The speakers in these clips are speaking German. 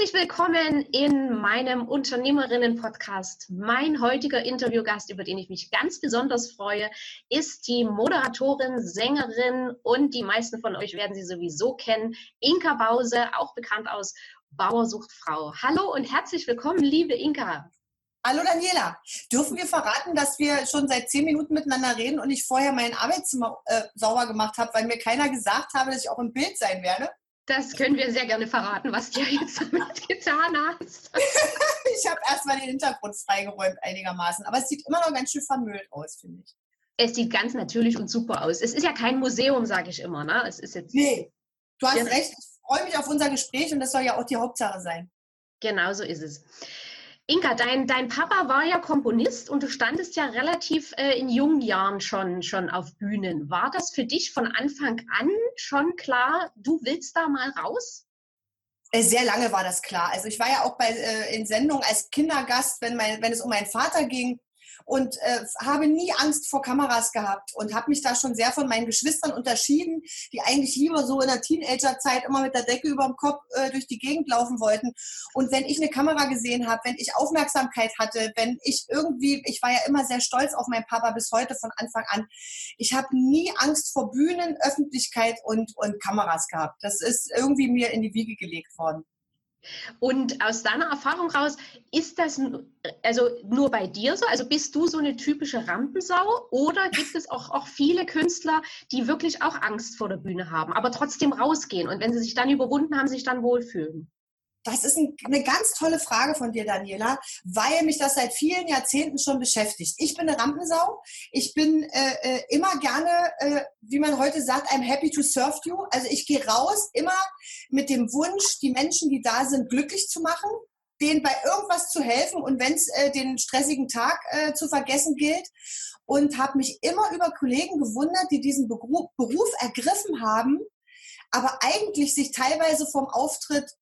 Herzlich willkommen in meinem Unternehmerinnen-Podcast. Mein heutiger Interviewgast, über den ich mich ganz besonders freue, ist die Moderatorin, Sängerin und die meisten von euch werden sie sowieso kennen, Inka Bause, auch bekannt aus Bauersucht Frau. Hallo und herzlich willkommen, liebe Inka. Hallo Daniela, dürfen wir verraten, dass wir schon seit zehn Minuten miteinander reden und ich vorher mein Arbeitszimmer äh, sauber gemacht habe, weil mir keiner gesagt habe, dass ich auch im Bild sein werde? Das können wir sehr gerne verraten, was du jetzt damit getan hast. ich habe erstmal den Hintergrund freigeräumt einigermaßen, aber es sieht immer noch ganz schön vermüllt aus, finde ich. Es sieht ganz natürlich und super aus. Es ist ja kein Museum, sage ich immer. Ne? Es ist jetzt nee, du hast recht. Ich freue mich auf unser Gespräch und das soll ja auch die Hauptsache sein. Genau so ist es. Inka, dein, dein Papa war ja Komponist und du standest ja relativ äh, in jungen Jahren schon, schon auf Bühnen. War das für dich von Anfang an schon klar, du willst da mal raus? Äh, sehr lange war das klar. Also ich war ja auch bei, äh, in Sendungen als Kindergast, wenn, mein, wenn es um meinen Vater ging und äh, habe nie Angst vor Kameras gehabt und habe mich da schon sehr von meinen Geschwistern unterschieden, die eigentlich lieber so in der Teenagerzeit immer mit der Decke über dem Kopf äh, durch die Gegend laufen wollten. Und wenn ich eine Kamera gesehen habe, wenn ich Aufmerksamkeit hatte, wenn ich irgendwie, ich war ja immer sehr stolz auf meinen Papa bis heute von Anfang an. Ich habe nie Angst vor Bühnen, Öffentlichkeit und, und Kameras gehabt. Das ist irgendwie mir in die Wiege gelegt worden. Und aus deiner Erfahrung raus, ist das also nur bei dir so? Also bist du so eine typische Rampensau oder gibt es auch, auch viele Künstler, die wirklich auch Angst vor der Bühne haben, aber trotzdem rausgehen und wenn sie sich dann überwunden haben, sich dann wohlfühlen? Das ist eine ganz tolle Frage von dir, Daniela, weil mich das seit vielen Jahrzehnten schon beschäftigt. Ich bin eine Rampensau. Ich bin äh, äh, immer gerne, äh, wie man heute sagt, I'm happy to serve you. Also ich gehe raus immer mit dem Wunsch, die Menschen, die da sind, glücklich zu machen, denen bei irgendwas zu helfen und wenn es äh, den stressigen Tag äh, zu vergessen gilt. Und habe mich immer über Kollegen gewundert, die diesen Beruf ergriffen haben, aber eigentlich sich teilweise vom Auftritt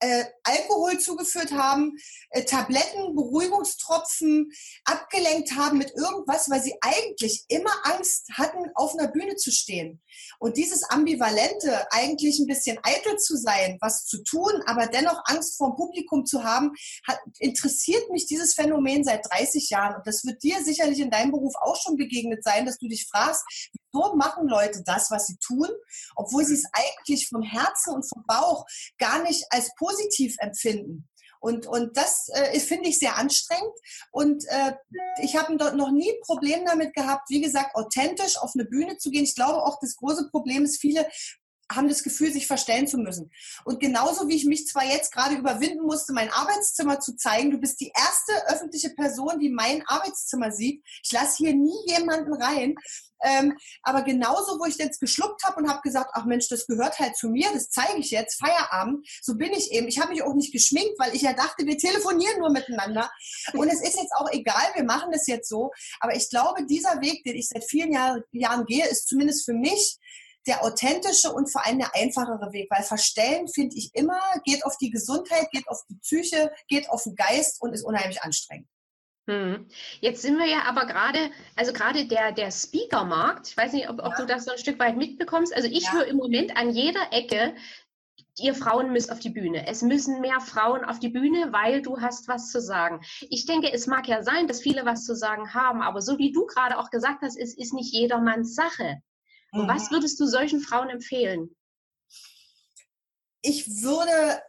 äh, Alkohol zugeführt haben, äh, Tabletten, Beruhigungstropfen, abgelenkt haben mit irgendwas, weil sie eigentlich immer Angst hatten, auf einer Bühne zu stehen. Und dieses Ambivalente, eigentlich ein bisschen eitel zu sein, was zu tun, aber dennoch Angst vor dem Publikum zu haben, hat, interessiert mich dieses Phänomen seit 30 Jahren. Und das wird dir sicherlich in deinem Beruf auch schon begegnet sein, dass du dich fragst, wieso machen Leute das, was sie tun, obwohl sie es eigentlich vom Herzen und vom Bauch gar nicht als positiv empfinden. Und, und das äh, finde ich sehr anstrengend. Und äh, ich habe noch nie Problem damit gehabt, wie gesagt, authentisch auf eine Bühne zu gehen. Ich glaube auch, das große Problem ist, viele haben das Gefühl, sich verstellen zu müssen. Und genauso wie ich mich zwar jetzt gerade überwinden musste, mein Arbeitszimmer zu zeigen, du bist die erste öffentliche Person, die mein Arbeitszimmer sieht. Ich lasse hier nie jemanden rein. Ähm, aber genauso, wo ich jetzt geschluckt habe und habe gesagt, ach Mensch, das gehört halt zu mir, das zeige ich jetzt, Feierabend, so bin ich eben. Ich habe mich auch nicht geschminkt, weil ich ja dachte, wir telefonieren nur miteinander. Und es ist jetzt auch egal, wir machen das jetzt so. Aber ich glaube, dieser Weg, den ich seit vielen Jahr, Jahren gehe, ist zumindest für mich der authentische und vor allem der einfachere Weg, weil Verstellen finde ich immer, geht auf die Gesundheit, geht auf die Psyche, geht auf den Geist und ist unheimlich anstrengend. Hm. Jetzt sind wir ja aber gerade, also gerade der, der Speaker-Markt, ich weiß nicht, ob, ob ja. du das so ein Stück weit mitbekommst. Also ich ja. höre im Moment an jeder Ecke, ihr Frauen müsst auf die Bühne. Es müssen mehr Frauen auf die Bühne, weil du hast was zu sagen. Ich denke, es mag ja sein, dass viele was zu sagen haben, aber so wie du gerade auch gesagt hast, es ist nicht jedermanns Sache. Mhm. Was würdest du solchen Frauen empfehlen? Ich würde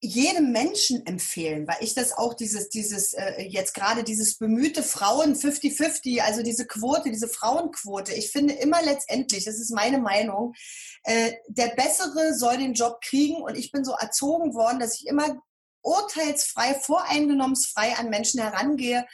jedem Menschen empfehlen, weil ich das auch dieses, dieses, äh, jetzt gerade dieses bemühte Frauen 50-50, also diese Quote, diese Frauenquote, ich finde immer letztendlich, das ist meine Meinung, äh, der Bessere soll den Job kriegen und ich bin so erzogen worden, dass ich immer urteilsfrei, voreingenommenfrei an Menschen herangehe,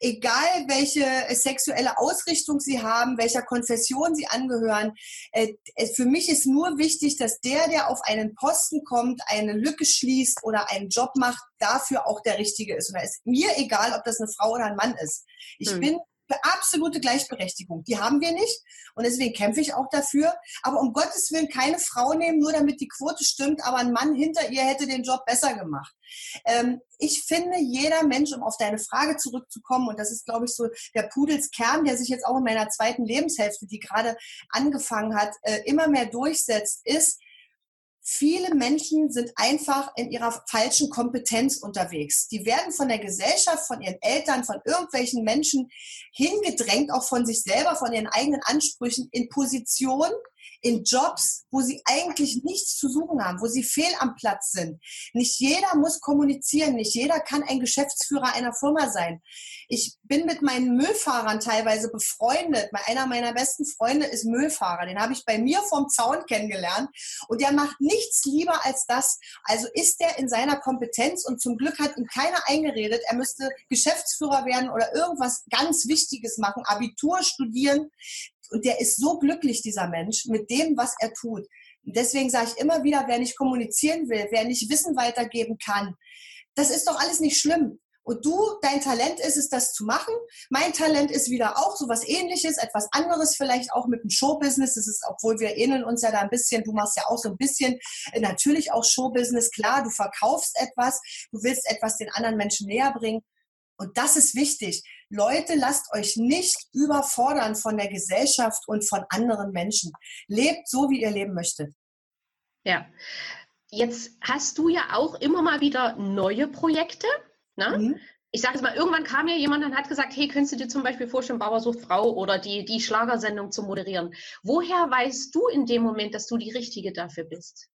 egal welche sexuelle Ausrichtung sie haben, welcher Konfession sie angehören. Äh, für mich ist nur wichtig, dass der, der auf einen Posten kommt, eine Lücke schließt oder einen Job macht, dafür auch der Richtige ist. Und da ist mir egal, ob das eine Frau oder ein Mann ist. Ich hm. bin absolute Gleichberechtigung. Die haben wir nicht und deswegen kämpfe ich auch dafür. Aber um Gottes Willen keine Frau nehmen, nur damit die Quote stimmt, aber ein Mann hinter ihr hätte den Job besser gemacht. Ähm, ich finde, jeder Mensch, um auf deine Frage zurückzukommen, und das ist, glaube ich, so der Pudelskern, der sich jetzt auch in meiner zweiten Lebenshälfte, die gerade angefangen hat, äh, immer mehr durchsetzt, ist, Viele Menschen sind einfach in ihrer falschen Kompetenz unterwegs. Die werden von der Gesellschaft, von ihren Eltern, von irgendwelchen Menschen hingedrängt, auch von sich selber, von ihren eigenen Ansprüchen in Positionen, in Jobs, wo sie eigentlich nichts zu suchen haben, wo sie fehl am Platz sind. Nicht jeder muss kommunizieren, nicht jeder kann ein Geschäftsführer einer Firma sein. Ich bin mit meinen Müllfahrern teilweise befreundet. Einer meiner besten Freunde ist Müllfahrer. Den habe ich bei mir vom Zaun kennengelernt. Und der macht nichts lieber als das. Also ist der in seiner Kompetenz und zum Glück hat ihm keiner eingeredet, er müsste Geschäftsführer werden oder irgendwas ganz Wichtiges machen, Abitur studieren. Und der ist so glücklich, dieser Mensch, mit dem, was er tut. deswegen sage ich immer wieder, wer nicht kommunizieren will, wer nicht Wissen weitergeben kann, das ist doch alles nicht schlimm. Und du, dein Talent ist es, das zu machen. Mein Talent ist wieder auch so was ähnliches, etwas anderes, vielleicht auch mit dem Showbusiness. Das ist, obwohl wir ähneln uns ja da ein bisschen, du machst ja auch so ein bisschen, äh, natürlich auch Showbusiness. Klar, du verkaufst etwas, du willst etwas den anderen Menschen näher bringen. Und das ist wichtig. Leute, lasst euch nicht überfordern von der Gesellschaft und von anderen Menschen. Lebt so, wie ihr leben möchtet. Ja. Jetzt hast du ja auch immer mal wieder neue Projekte. Ne? Mhm. Ich sage es mal, irgendwann kam ja jemand und hat gesagt, hey, könntest du dir zum Beispiel vorstellen, Bauer sucht Frau oder die, die Schlagersendung zu moderieren? Woher weißt du in dem Moment, dass du die Richtige dafür bist?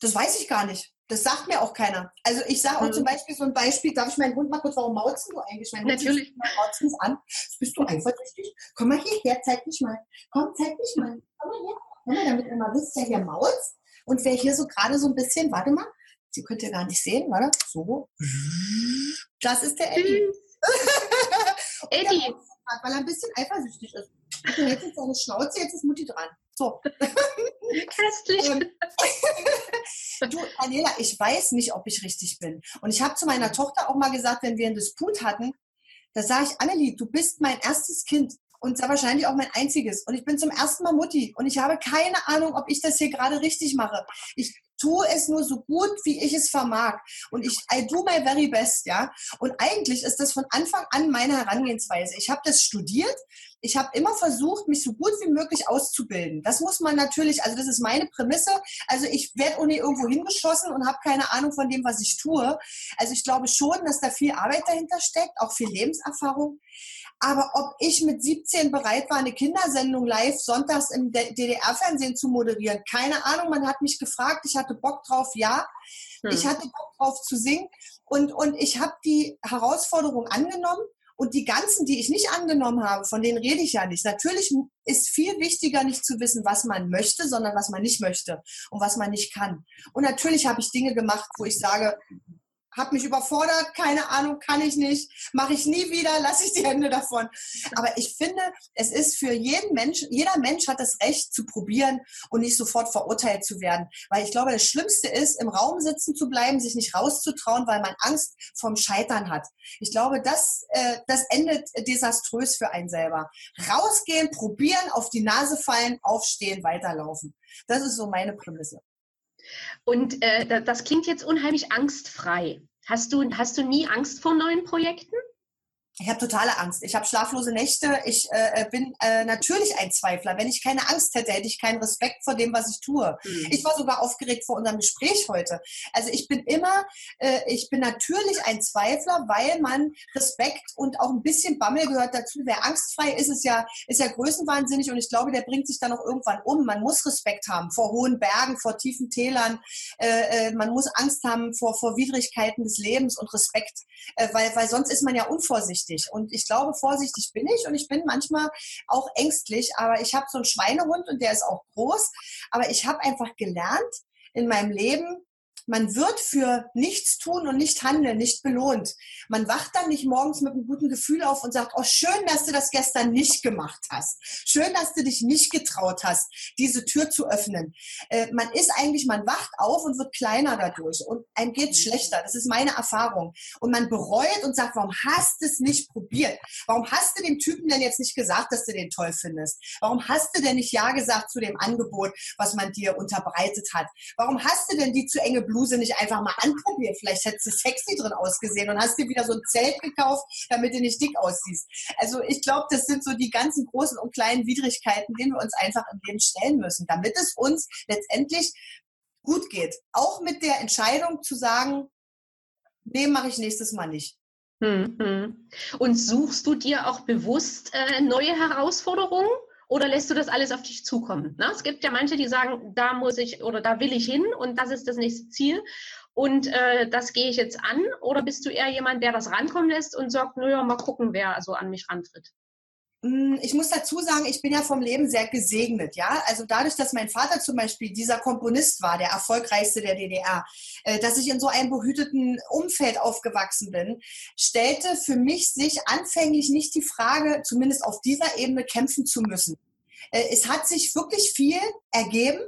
Das weiß ich gar nicht. Das sagt mir auch keiner. Also ich sage auch mhm. zum Beispiel so ein Beispiel, darf ich meinen Hund mal kurz, warum mauzen du eigentlich? Mein Natürlich. Mauzen an. Bist du eifersüchtig? Komm mal hierher, zeig dich mal. Komm, zeig dich mal. Komm mal her. Komm mal, damit ihr mal wisst, wer hier maut. Und wer hier so gerade so ein bisschen, warte mal, Sie könnt ihr gar nicht sehen, warte, so. Das ist der Eddie. Eddie. weil er ein bisschen eifersüchtig ist. Du hältst jetzt seine Schnauze, jetzt ist Mutti dran. So. Köstlich. du, Daniela, ich weiß nicht, ob ich richtig bin. Und ich habe zu meiner Tochter auch mal gesagt, wenn wir einen Disput hatten, da sage ich, Annelie, du bist mein erstes Kind und sehr wahrscheinlich auch mein einziges. Und ich bin zum ersten Mal Mutti und ich habe keine Ahnung, ob ich das hier gerade richtig mache. Ich tue es nur so gut, wie ich es vermag. Und ich, I do my very best, ja. Und eigentlich ist das von Anfang an meine Herangehensweise. Ich habe das studiert. Ich habe immer versucht, mich so gut wie möglich auszubilden. Das muss man natürlich, also das ist meine Prämisse. Also ich werde ohne irgendwo hingeschossen und habe keine Ahnung von dem, was ich tue. Also ich glaube schon, dass da viel Arbeit dahinter steckt, auch viel Lebenserfahrung. Aber ob ich mit 17 bereit war, eine Kindersendung live sonntags im DDR-Fernsehen zu moderieren, keine Ahnung. Man hat mich gefragt, ich hatte Bock drauf, ja. Hm. Ich hatte Bock drauf zu singen und, und ich habe die Herausforderung angenommen. Und die ganzen, die ich nicht angenommen habe, von denen rede ich ja nicht. Natürlich ist viel wichtiger, nicht zu wissen, was man möchte, sondern was man nicht möchte und was man nicht kann. Und natürlich habe ich Dinge gemacht, wo ich sage, habe mich überfordert, keine Ahnung, kann ich nicht, mache ich nie wieder, lasse ich die Hände davon. Aber ich finde, es ist für jeden Mensch, jeder Mensch hat das Recht zu probieren und nicht sofort verurteilt zu werden. Weil ich glaube, das Schlimmste ist, im Raum sitzen zu bleiben, sich nicht rauszutrauen, weil man Angst vom Scheitern hat. Ich glaube, das, äh, das endet desaströs für einen selber. Rausgehen, probieren, auf die Nase fallen, aufstehen, weiterlaufen. Das ist so meine Prämisse. Und äh, das klingt jetzt unheimlich angstfrei. Hast du, hast du nie Angst vor neuen Projekten? Ich habe totale Angst. Ich habe schlaflose Nächte. Ich äh, bin äh, natürlich ein Zweifler. Wenn ich keine Angst hätte, hätte ich keinen Respekt vor dem, was ich tue. Mhm. Ich war sogar aufgeregt vor unserem Gespräch heute. Also ich bin immer, äh, ich bin natürlich ein Zweifler, weil man Respekt und auch ein bisschen Bammel gehört dazu. Wer angstfrei ist, ist ja, ist ja größenwahnsinnig und ich glaube, der bringt sich dann auch irgendwann um. Man muss Respekt haben vor hohen Bergen, vor tiefen Tälern. Äh, äh, man muss Angst haben vor, vor Widrigkeiten des Lebens und Respekt, äh, weil, weil sonst ist man ja unvorsichtig vorsichtig. Und ich glaube, vorsichtig bin ich und ich bin manchmal auch ängstlich. Aber ich habe so einen Schweinehund und der ist auch groß. Aber ich habe einfach gelernt in meinem Leben, man wird für nichts tun und nicht handeln nicht belohnt. Man wacht dann nicht morgens mit einem guten Gefühl auf und sagt, oh, schön, dass du das gestern nicht gemacht hast. Schön, dass du dich nicht getraut hast, diese Tür zu öffnen. Äh, man ist eigentlich, man wacht auf und wird kleiner dadurch und einem geht schlechter. Das ist meine Erfahrung. Und man bereut und sagt, warum hast du es nicht probiert? Warum hast du dem Typen denn jetzt nicht gesagt, dass du den toll findest? Warum hast du denn nicht Ja gesagt zu dem Angebot, was man dir unterbreitet hat? Warum hast du denn die zu enge Blut Bluse nicht einfach mal anprobieren. Vielleicht hättest du sexy drin ausgesehen und hast dir wieder so ein Zelt gekauft, damit du nicht dick aussiehst. Also ich glaube, das sind so die ganzen großen und kleinen Widrigkeiten, denen wir uns einfach im Leben stellen müssen, damit es uns letztendlich gut geht. Auch mit der Entscheidung zu sagen, nee, mache ich nächstes Mal nicht. Mhm. Und suchst du dir auch bewusst äh, neue Herausforderungen? Oder lässt du das alles auf dich zukommen? Na, es gibt ja manche, die sagen, da muss ich oder da will ich hin und das ist das nächste Ziel und äh, das gehe ich jetzt an. Oder bist du eher jemand, der das rankommen lässt und sagt, naja, mal gucken, wer so an mich rantritt? Hm, ich muss dazu sagen, ich bin ja vom Leben sehr gesegnet, ja. Also dadurch, dass mein Vater zum Beispiel dieser Komponist war, der erfolgreichste der DDR, äh, dass ich in so einem behüteten Umfeld aufgewachsen bin, stellte für mich sich anfänglich nicht die Frage, zumindest auf dieser Ebene kämpfen zu müssen. Äh, es hat sich wirklich viel ergeben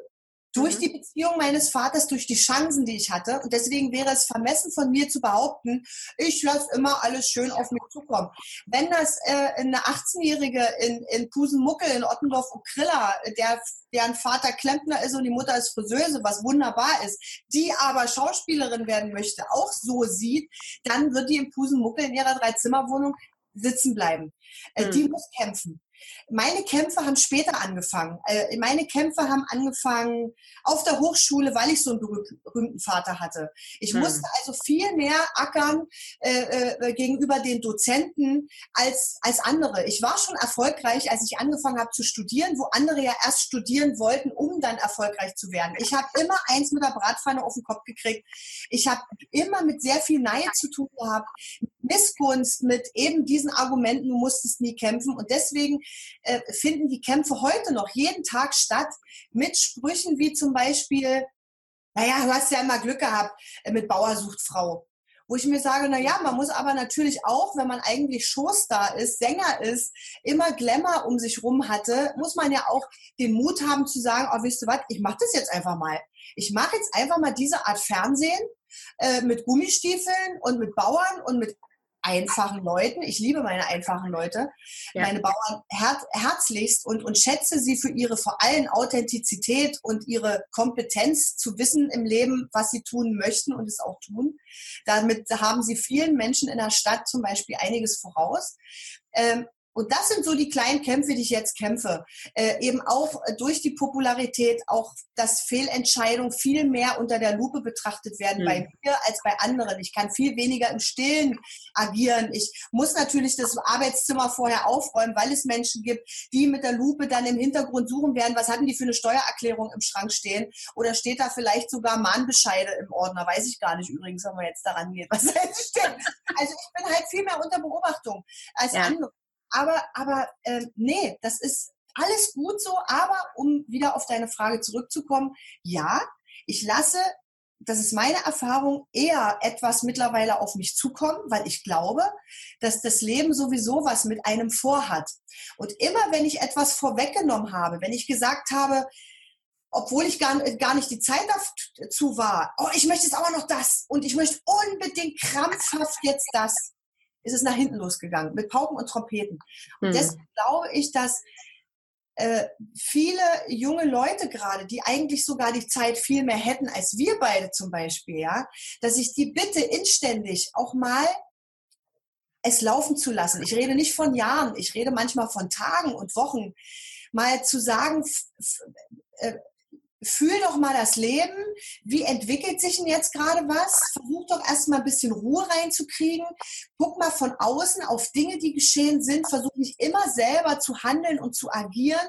durch mhm. die Beziehung meines Vaters, durch die Chancen, die ich hatte. Und deswegen wäre es vermessen von mir zu behaupten, ich lasse immer alles schön auf mich zukommen. Wenn das äh, eine 18-Jährige in, in Pusenmuckel in Ottendorf Ukrilla, der deren Vater Klempner ist und die Mutter ist Friseuse, was wunderbar ist, die aber Schauspielerin werden möchte, auch so sieht, dann wird die in Pusenmuckel in ihrer Dreizimmerwohnung sitzen bleiben. Äh, mhm. Die muss kämpfen. Meine Kämpfe haben später angefangen. Äh, meine Kämpfe haben angefangen auf der Hochschule, weil ich so einen berühmten Vater hatte. Ich hm. musste also viel mehr ackern äh, äh, gegenüber den Dozenten als, als andere. Ich war schon erfolgreich, als ich angefangen habe zu studieren, wo andere ja erst studieren wollten, um dann erfolgreich zu werden. Ich habe immer eins mit der Bratpfanne auf den Kopf gekriegt. Ich habe immer mit sehr viel Neid zu tun gehabt, Missgunst, mit eben diesen Argumenten, du musstest nie kämpfen. Und deswegen äh, finden die Kämpfe heute noch jeden Tag statt mit Sprüchen wie zum Beispiel, naja, du hast ja immer Glück gehabt äh, mit Bauer sucht Frau. Wo ich mir sage, na ja, man muss aber natürlich auch, wenn man eigentlich Showstar ist, Sänger ist, immer Glamour um sich rum hatte, muss man ja auch den Mut haben zu sagen, oh, wisst du was, ich mache das jetzt einfach mal. Ich mache jetzt einfach mal diese Art Fernsehen äh, mit Gummistiefeln und mit Bauern und mit einfachen Leuten. Ich liebe meine einfachen Leute, ja. meine Bauern her herzlichst und, und schätze sie für ihre vor allem Authentizität und ihre Kompetenz zu wissen im Leben, was sie tun möchten und es auch tun. Damit haben sie vielen Menschen in der Stadt zum Beispiel einiges voraus. Ähm, und das sind so die kleinen Kämpfe, die ich jetzt kämpfe. Äh, eben auch durch die Popularität, auch dass Fehlentscheidungen viel mehr unter der Lupe betrachtet werden mhm. bei mir als bei anderen. Ich kann viel weniger im Stillen agieren. Ich muss natürlich das Arbeitszimmer vorher aufräumen, weil es Menschen gibt, die mit der Lupe dann im Hintergrund suchen werden, was hatten die für eine Steuererklärung im Schrank stehen? Oder steht da vielleicht sogar Mahnbescheide im Ordner? Weiß ich gar nicht übrigens, wenn man jetzt daran geht. Was steht. Also ich bin halt viel mehr unter Beobachtung als ja. andere. Aber, aber äh, nee, das ist alles gut so. Aber um wieder auf deine Frage zurückzukommen, ja, ich lasse, das ist meine Erfahrung, eher etwas mittlerweile auf mich zukommen, weil ich glaube, dass das Leben sowieso was mit einem vorhat. Und immer wenn ich etwas vorweggenommen habe, wenn ich gesagt habe, obwohl ich gar, gar nicht die Zeit dazu war, oh, ich möchte jetzt aber noch das und ich möchte unbedingt krampfhaft jetzt das, ist es nach hinten losgegangen mit Pauken und Trompeten. Und mhm. deswegen glaube ich, dass äh, viele junge Leute gerade, die eigentlich sogar die Zeit viel mehr hätten als wir beide zum Beispiel, ja, dass ich die bitte inständig auch mal es laufen zu lassen. Ich rede nicht von Jahren, ich rede manchmal von Tagen und Wochen. Mal zu sagen, äh, fühl doch mal das Leben. Wie entwickelt sich denn jetzt gerade was? Versuch doch erstmal ein bisschen Ruhe reinzukriegen. Guck mal von außen auf Dinge, die geschehen sind. Versuch nicht immer selber zu handeln und zu agieren,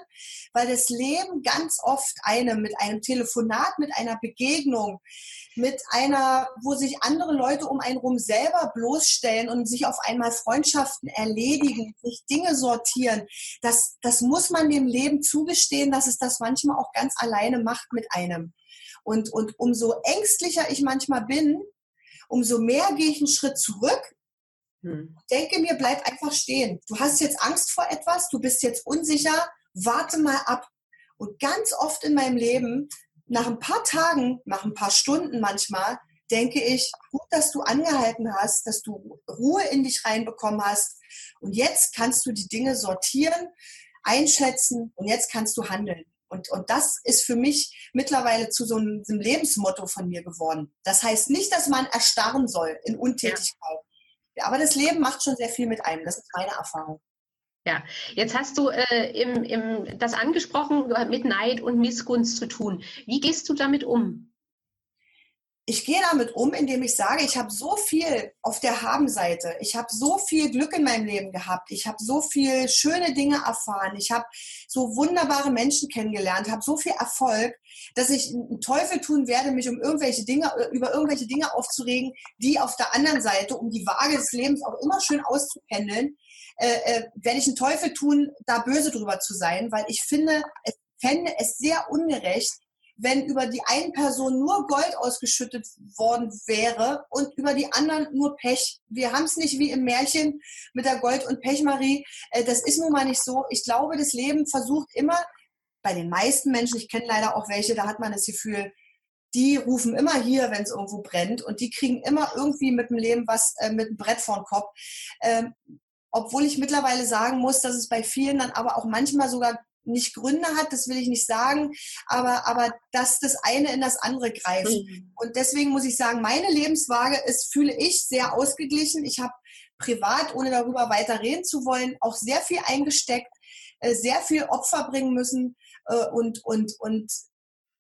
weil das Leben ganz oft einem mit einem Telefonat, mit einer Begegnung, mit einer, wo sich andere Leute um einen rum selber bloßstellen und sich auf einmal Freundschaften erledigen, sich Dinge sortieren. Das, das muss man dem Leben zugestehen, dass es das manchmal auch ganz alleine macht mit einem. Und, und umso ängstlicher ich manchmal bin, umso mehr gehe ich einen Schritt zurück. Hm. Denke mir, bleib einfach stehen. Du hast jetzt Angst vor etwas, du bist jetzt unsicher, warte mal ab. Und ganz oft in meinem Leben, nach ein paar Tagen, nach ein paar Stunden manchmal, denke ich, gut, dass du angehalten hast, dass du Ruhe in dich reinbekommen hast. Und jetzt kannst du die Dinge sortieren, einschätzen und jetzt kannst du handeln. Und, und das ist für mich mittlerweile zu so einem, Lebensmotto von mir geworden. Das heißt nicht, dass man erstarren soll in Untätigkeit. Ja. Aber das Leben macht schon sehr viel mit einem. Das ist meine Erfahrung. Ja, jetzt hast du äh, im, im, das angesprochen, mit Neid und Missgunst zu tun. Wie gehst du damit um? Ich gehe damit um, indem ich sage, ich habe so viel auf der Habenseite. Ich habe so viel Glück in meinem Leben gehabt. Ich habe so viel schöne Dinge erfahren. Ich habe so wunderbare Menschen kennengelernt, habe so viel Erfolg, dass ich einen Teufel tun werde, mich um irgendwelche Dinge, über irgendwelche Dinge aufzuregen, die auf der anderen Seite, um die Waage des Lebens auch immer schön auszupendeln, äh, äh, werde ich einen Teufel tun, da böse drüber zu sein, weil ich finde, es fände es sehr ungerecht, wenn über die einen Person nur Gold ausgeschüttet worden wäre und über die anderen nur Pech. Wir haben es nicht wie im Märchen mit der Gold- und Pechmarie. Äh, das ist nun mal nicht so. Ich glaube, das Leben versucht immer, bei den meisten Menschen, ich kenne leider auch welche, da hat man das Gefühl, die rufen immer hier, wenn es irgendwo brennt und die kriegen immer irgendwie mit dem Leben was, äh, mit dem Brett vor den Kopf. Ähm, obwohl ich mittlerweile sagen muss, dass es bei vielen dann aber auch manchmal sogar nicht Gründe hat, das will ich nicht sagen, aber, aber dass das eine in das andere greift. Mhm. Und deswegen muss ich sagen, meine Lebenswaage ist, fühle ich, sehr ausgeglichen. Ich habe privat, ohne darüber weiter reden zu wollen, auch sehr viel eingesteckt, äh, sehr viel Opfer bringen müssen äh, und, und, und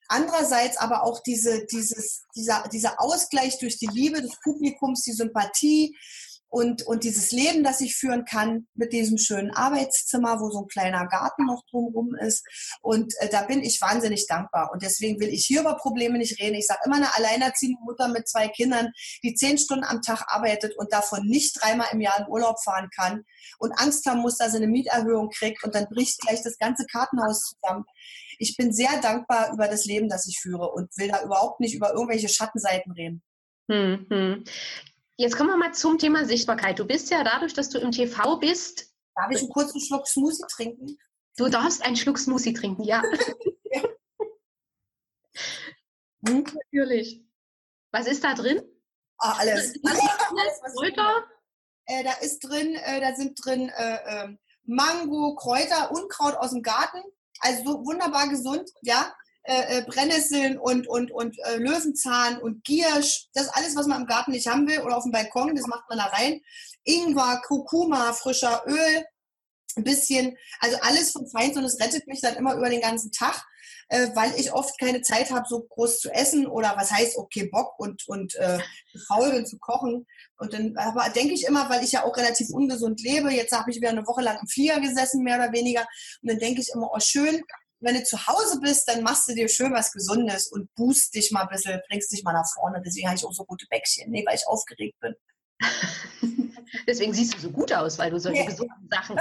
andererseits aber auch diese, dieses, dieser, dieser Ausgleich durch die Liebe des Publikums, die Sympathie, und, und dieses Leben, das ich führen kann mit diesem schönen Arbeitszimmer, wo so ein kleiner Garten noch drumherum ist. Und äh, da bin ich wahnsinnig dankbar. Und deswegen will ich hier über Probleme nicht reden. Ich sage immer eine alleinerziehende Mutter mit zwei Kindern, die zehn Stunden am Tag arbeitet und davon nicht dreimal im Jahr in Urlaub fahren kann und Angst haben muss, dass sie eine Mieterhöhung kriegt und dann bricht gleich das ganze Kartenhaus zusammen. Ich bin sehr dankbar über das Leben, das ich führe und will da überhaupt nicht über irgendwelche Schattenseiten reden. Hm, hm. Jetzt kommen wir mal zum Thema Sichtbarkeit. Du bist ja dadurch, dass du im TV bist. Darf ich einen kurzen Schluck Smoothie trinken? Du darfst einen Schluck Smoothie trinken, ja. ja. Hm? Natürlich. Was ist da drin? Ah, alles. alles, alles Kräuter? Äh, da ist drin, äh, da sind drin äh, ähm, Mango, Kräuter, Unkraut aus dem Garten. Also so wunderbar gesund, ja äh, äh, Brennnesseln und, und, und äh, Löwenzahn und Giersch. Das alles, was man im Garten nicht haben will oder auf dem Balkon, das macht man da rein. Ingwer, Kurkuma, frischer Öl, ein bisschen, also alles vom Feind und es rettet mich dann immer über den ganzen Tag, äh, weil ich oft keine Zeit habe, so groß zu essen oder was heißt, okay, Bock und, und äh, faul bin zu kochen. Und dann aber denke ich immer, weil ich ja auch relativ ungesund lebe, jetzt habe ich wieder eine Woche lang im Flieger gesessen, mehr oder weniger, und dann denke ich immer, oh schön, wenn du zu Hause bist, dann machst du dir schön was Gesundes und boost dich mal ein bisschen, bringst dich mal nach vorne. Deswegen habe ich auch so gute Bäckchen, nee, weil ich aufgeregt bin. Deswegen siehst du so gut aus, weil du solche ja. gesunden Sachen.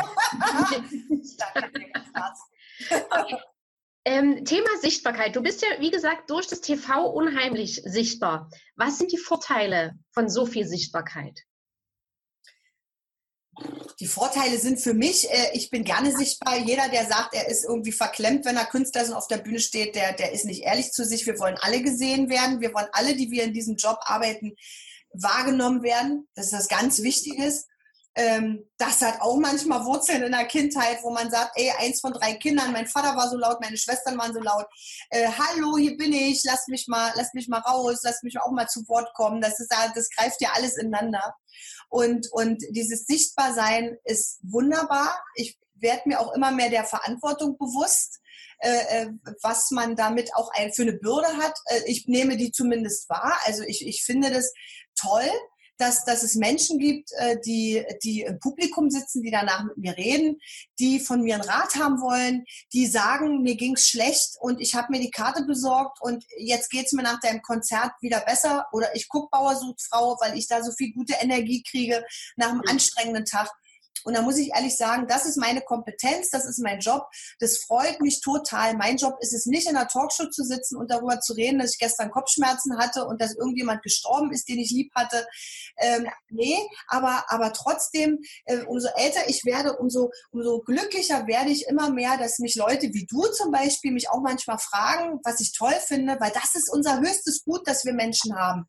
okay. ähm, Thema Sichtbarkeit. Du bist ja, wie gesagt, durch das TV unheimlich sichtbar. Was sind die Vorteile von so viel Sichtbarkeit? Die Vorteile sind für mich, äh, ich bin gerne sichtbar. Jeder, der sagt, er ist irgendwie verklemmt, wenn er Künstler ist und auf der Bühne steht, der, der ist nicht ehrlich zu sich. Wir wollen alle gesehen werden. Wir wollen alle, die wir in diesem Job arbeiten, wahrgenommen werden. Das ist das ganz Wichtiges. Ähm, das hat auch manchmal Wurzeln in der Kindheit, wo man sagt, ey, eins von drei Kindern, mein Vater war so laut, meine Schwestern waren so laut. Äh, Hallo, hier bin ich, lass mich mal, lass mich mal raus, lass mich auch mal zu Wort kommen. Das ist, das greift ja alles ineinander. Und, und dieses Sichtbarsein ist wunderbar. Ich werde mir auch immer mehr der Verantwortung bewusst, äh, äh, was man damit auch ein, für eine Bürde hat. Äh, ich nehme die zumindest wahr. Also ich, ich finde das toll, dass, dass es Menschen gibt, äh, die, die im Publikum sitzen, die danach mit mir reden, die von mir einen Rat haben wollen, die sagen, mir ging's schlecht und ich habe mir die Karte besorgt und jetzt geht's mir nach deinem Konzert wieder besser oder ich gucke Bauer sucht Frau, weil ich da so viel gute Energie kriege nach einem anstrengenden Tag. Und da muss ich ehrlich sagen, das ist meine Kompetenz, das ist mein Job. Das freut mich total. Mein Job ist es nicht, in einer Talkshow zu sitzen und darüber zu reden, dass ich gestern Kopfschmerzen hatte und dass irgendjemand gestorben ist, den ich lieb hatte. Ähm, nee, aber, aber trotzdem, äh, umso älter ich werde, umso, umso glücklicher werde ich immer mehr, dass mich Leute wie du zum Beispiel mich auch manchmal fragen, was ich toll finde, weil das ist unser höchstes Gut, das wir Menschen haben.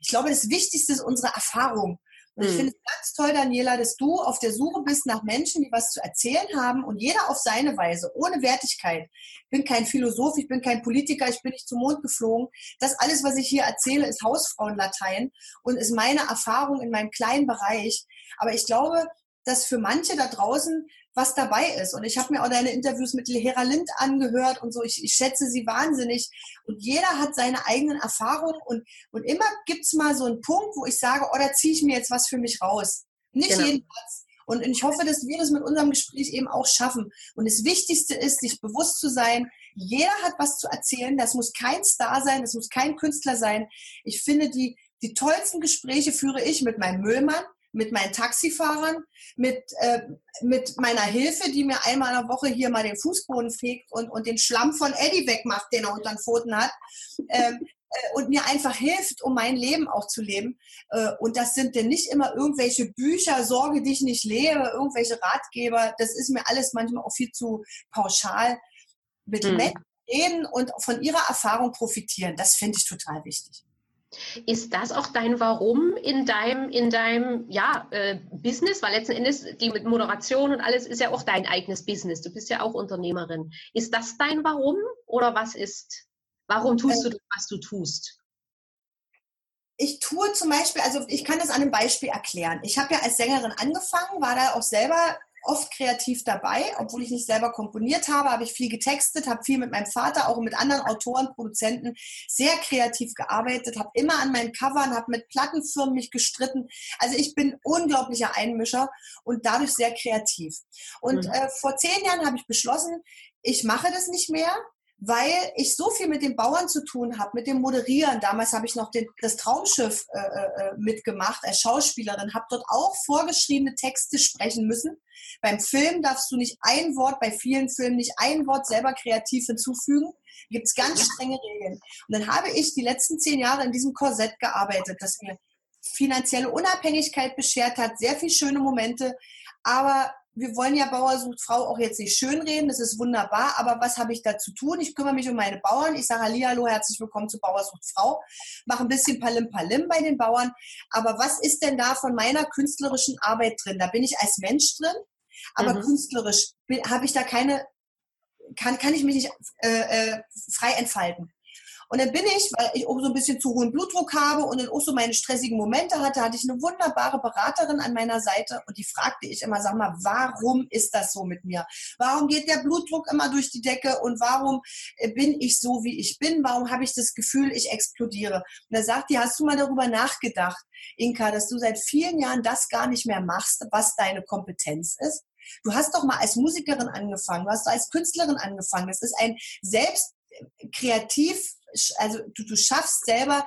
Ich glaube, das Wichtigste ist unsere Erfahrung. Und ich hm. finde es ganz toll, Daniela, dass du auf der Suche bist nach Menschen, die was zu erzählen haben und jeder auf seine Weise, ohne Wertigkeit. Ich bin kein Philosoph, ich bin kein Politiker, ich bin nicht zum Mond geflogen. Das alles, was ich hier erzähle, ist Hausfrauenlatein und ist meine Erfahrung in meinem kleinen Bereich. Aber ich glaube, dass für manche da draußen was dabei ist. Und ich habe mir auch deine Interviews mit Lehrer Lind angehört und so. Ich, ich, schätze sie wahnsinnig. Und jeder hat seine eigenen Erfahrungen. Und, und immer gibt's mal so einen Punkt, wo ich sage, oh, da ziehe ich mir jetzt was für mich raus. Nicht genau. jeden Platz. Und ich hoffe, dass wir das mit unserem Gespräch eben auch schaffen. Und das Wichtigste ist, sich bewusst zu sein, jeder hat was zu erzählen. Das muss kein Star sein, das muss kein Künstler sein. Ich finde, die, die tollsten Gespräche führe ich mit meinem Müllmann, mit meinen Taxifahrern, mit, äh, mit meiner Hilfe, die mir einmal in der Woche hier mal den Fußboden fegt und, und den Schlamm von Eddie wegmacht, den er unter den Pfoten hat. Ähm, äh, und mir einfach hilft, um mein Leben auch zu leben. Äh, und das sind denn nicht immer irgendwelche Bücher, Sorge dich nicht lebe, irgendwelche Ratgeber. Das ist mir alles manchmal auch viel zu pauschal. Mit mhm. Menschen reden und von ihrer Erfahrung profitieren, das finde ich total wichtig. Ist das auch dein Warum in deinem, in deinem ja, äh, Business? Weil letzten Endes die mit Moderation und alles ist ja auch dein eigenes Business. Du bist ja auch Unternehmerin. Ist das dein Warum oder was ist? Warum tust du das, was du tust? ich tue zum Beispiel, also ich kann das an einem Beispiel erklären. Ich habe ja als Sängerin angefangen, war da auch selber oft kreativ dabei, obwohl ich nicht selber komponiert habe, habe ich viel getextet, habe viel mit meinem Vater, auch mit anderen Autoren, Produzenten sehr kreativ gearbeitet, habe immer an meinen Covern, habe mit Plattenfirmen mich gestritten. Also ich bin unglaublicher Einmischer und dadurch sehr kreativ. Und mhm. äh, vor zehn Jahren habe ich beschlossen, ich mache das nicht mehr weil ich so viel mit den Bauern zu tun habe, mit dem Moderieren. Damals habe ich noch den, das Traumschiff äh, äh, mitgemacht als Schauspielerin, habe dort auch vorgeschriebene Texte sprechen müssen. Beim Film darfst du nicht ein Wort, bei vielen Filmen nicht ein Wort selber kreativ hinzufügen. Gibt es ganz strenge Regeln. Und dann habe ich die letzten zehn Jahre in diesem Korsett gearbeitet, das mir finanzielle Unabhängigkeit beschert hat, sehr viele schöne Momente, aber wir wollen ja Bauer sucht Frau auch jetzt nicht schönreden, das ist wunderbar, aber was habe ich da zu tun? Ich kümmere mich um meine Bauern, ich sage Hallihallo, herzlich willkommen zu Bauer sucht Frau, mache ein bisschen Palim Palim bei den Bauern, aber was ist denn da von meiner künstlerischen Arbeit drin? Da bin ich als Mensch drin, aber mhm. künstlerisch habe ich da keine, kann, kann ich mich nicht äh, äh, frei entfalten. Und dann bin ich, weil ich auch so ein bisschen zu hohen Blutdruck habe und dann auch so meine stressigen Momente hatte, hatte ich eine wunderbare Beraterin an meiner Seite und die fragte ich immer, sag mal, warum ist das so mit mir? Warum geht der Blutdruck immer durch die Decke und warum bin ich so, wie ich bin? Warum habe ich das Gefühl, ich explodiere? Und da sagt die, hast du mal darüber nachgedacht, Inka, dass du seit vielen Jahren das gar nicht mehr machst, was deine Kompetenz ist? Du hast doch mal als Musikerin angefangen, du hast als Künstlerin angefangen. Das ist ein selbst kreativ also du, du schaffst selber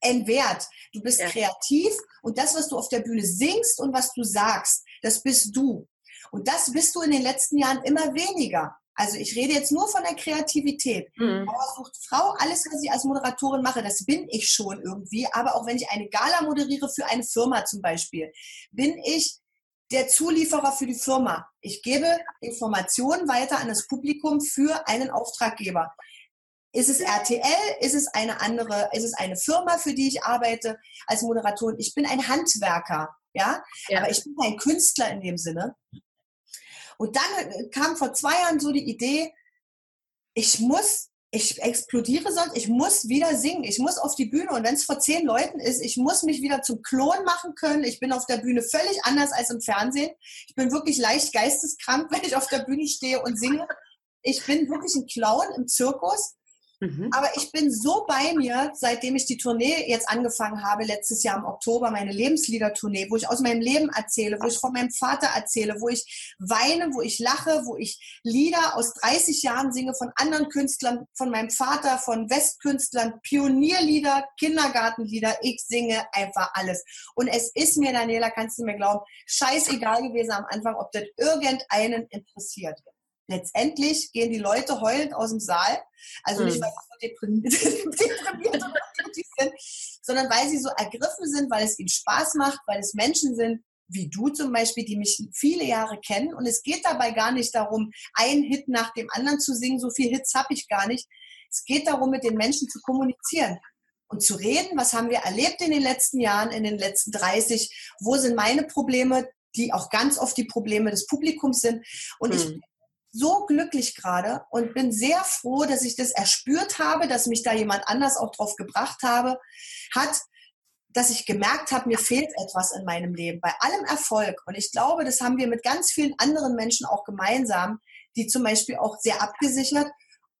einen Wert. Du bist ja. kreativ und das, was du auf der Bühne singst und was du sagst, das bist du. Und das bist du in den letzten Jahren immer weniger. Also ich rede jetzt nur von der Kreativität. Mhm. Frau, alles, was ich als Moderatorin mache, das bin ich schon irgendwie. Aber auch wenn ich eine Gala moderiere für eine Firma zum Beispiel, bin ich der Zulieferer für die Firma. Ich gebe Informationen weiter an das Publikum für einen Auftraggeber. Ist es RTL? Ist es eine andere, ist es eine Firma, für die ich arbeite als Moderatorin? Ich bin ein Handwerker, ja? ja. Aber ich bin kein Künstler in dem Sinne. Und dann kam vor zwei Jahren so die Idee, ich muss, ich explodiere sonst, ich muss wieder singen, ich muss auf die Bühne und wenn es vor zehn Leuten ist, ich muss mich wieder zum Klon machen können. Ich bin auf der Bühne völlig anders als im Fernsehen. Ich bin wirklich leicht geisteskrank, wenn ich auf der Bühne stehe und singe. Ich bin wirklich ein Clown im Zirkus Mhm. Aber ich bin so bei mir, seitdem ich die Tournee jetzt angefangen habe, letztes Jahr im Oktober, meine Lebenslieder-Tournee, wo ich aus meinem Leben erzähle, wo ich von meinem Vater erzähle, wo ich weine, wo ich lache, wo ich Lieder aus 30 Jahren singe von anderen Künstlern, von meinem Vater, von Westkünstlern, Pionierlieder, Kindergartenlieder. Ich singe einfach alles. Und es ist mir, Daniela, kannst du mir glauben, scheißegal gewesen am Anfang, ob das irgendeinen interessiert letztendlich gehen die Leute heulend aus dem Saal. Also nicht, hm. weil sie so deprimiert, oder sind, sondern weil sie so ergriffen sind, weil es ihnen Spaß macht, weil es Menschen sind, wie du zum Beispiel, die mich viele Jahre kennen. Und es geht dabei gar nicht darum, einen Hit nach dem anderen zu singen. So viele Hits habe ich gar nicht. Es geht darum, mit den Menschen zu kommunizieren und zu reden. Was haben wir erlebt in den letzten Jahren, in den letzten 30? Wo sind meine Probleme, die auch ganz oft die Probleme des Publikums sind? Und hm. ich so glücklich gerade und bin sehr froh, dass ich das erspürt habe, dass mich da jemand anders auch drauf gebracht habe, hat, dass ich gemerkt habe, mir fehlt etwas in meinem Leben. Bei allem Erfolg. Und ich glaube, das haben wir mit ganz vielen anderen Menschen auch gemeinsam, die zum Beispiel auch sehr abgesichert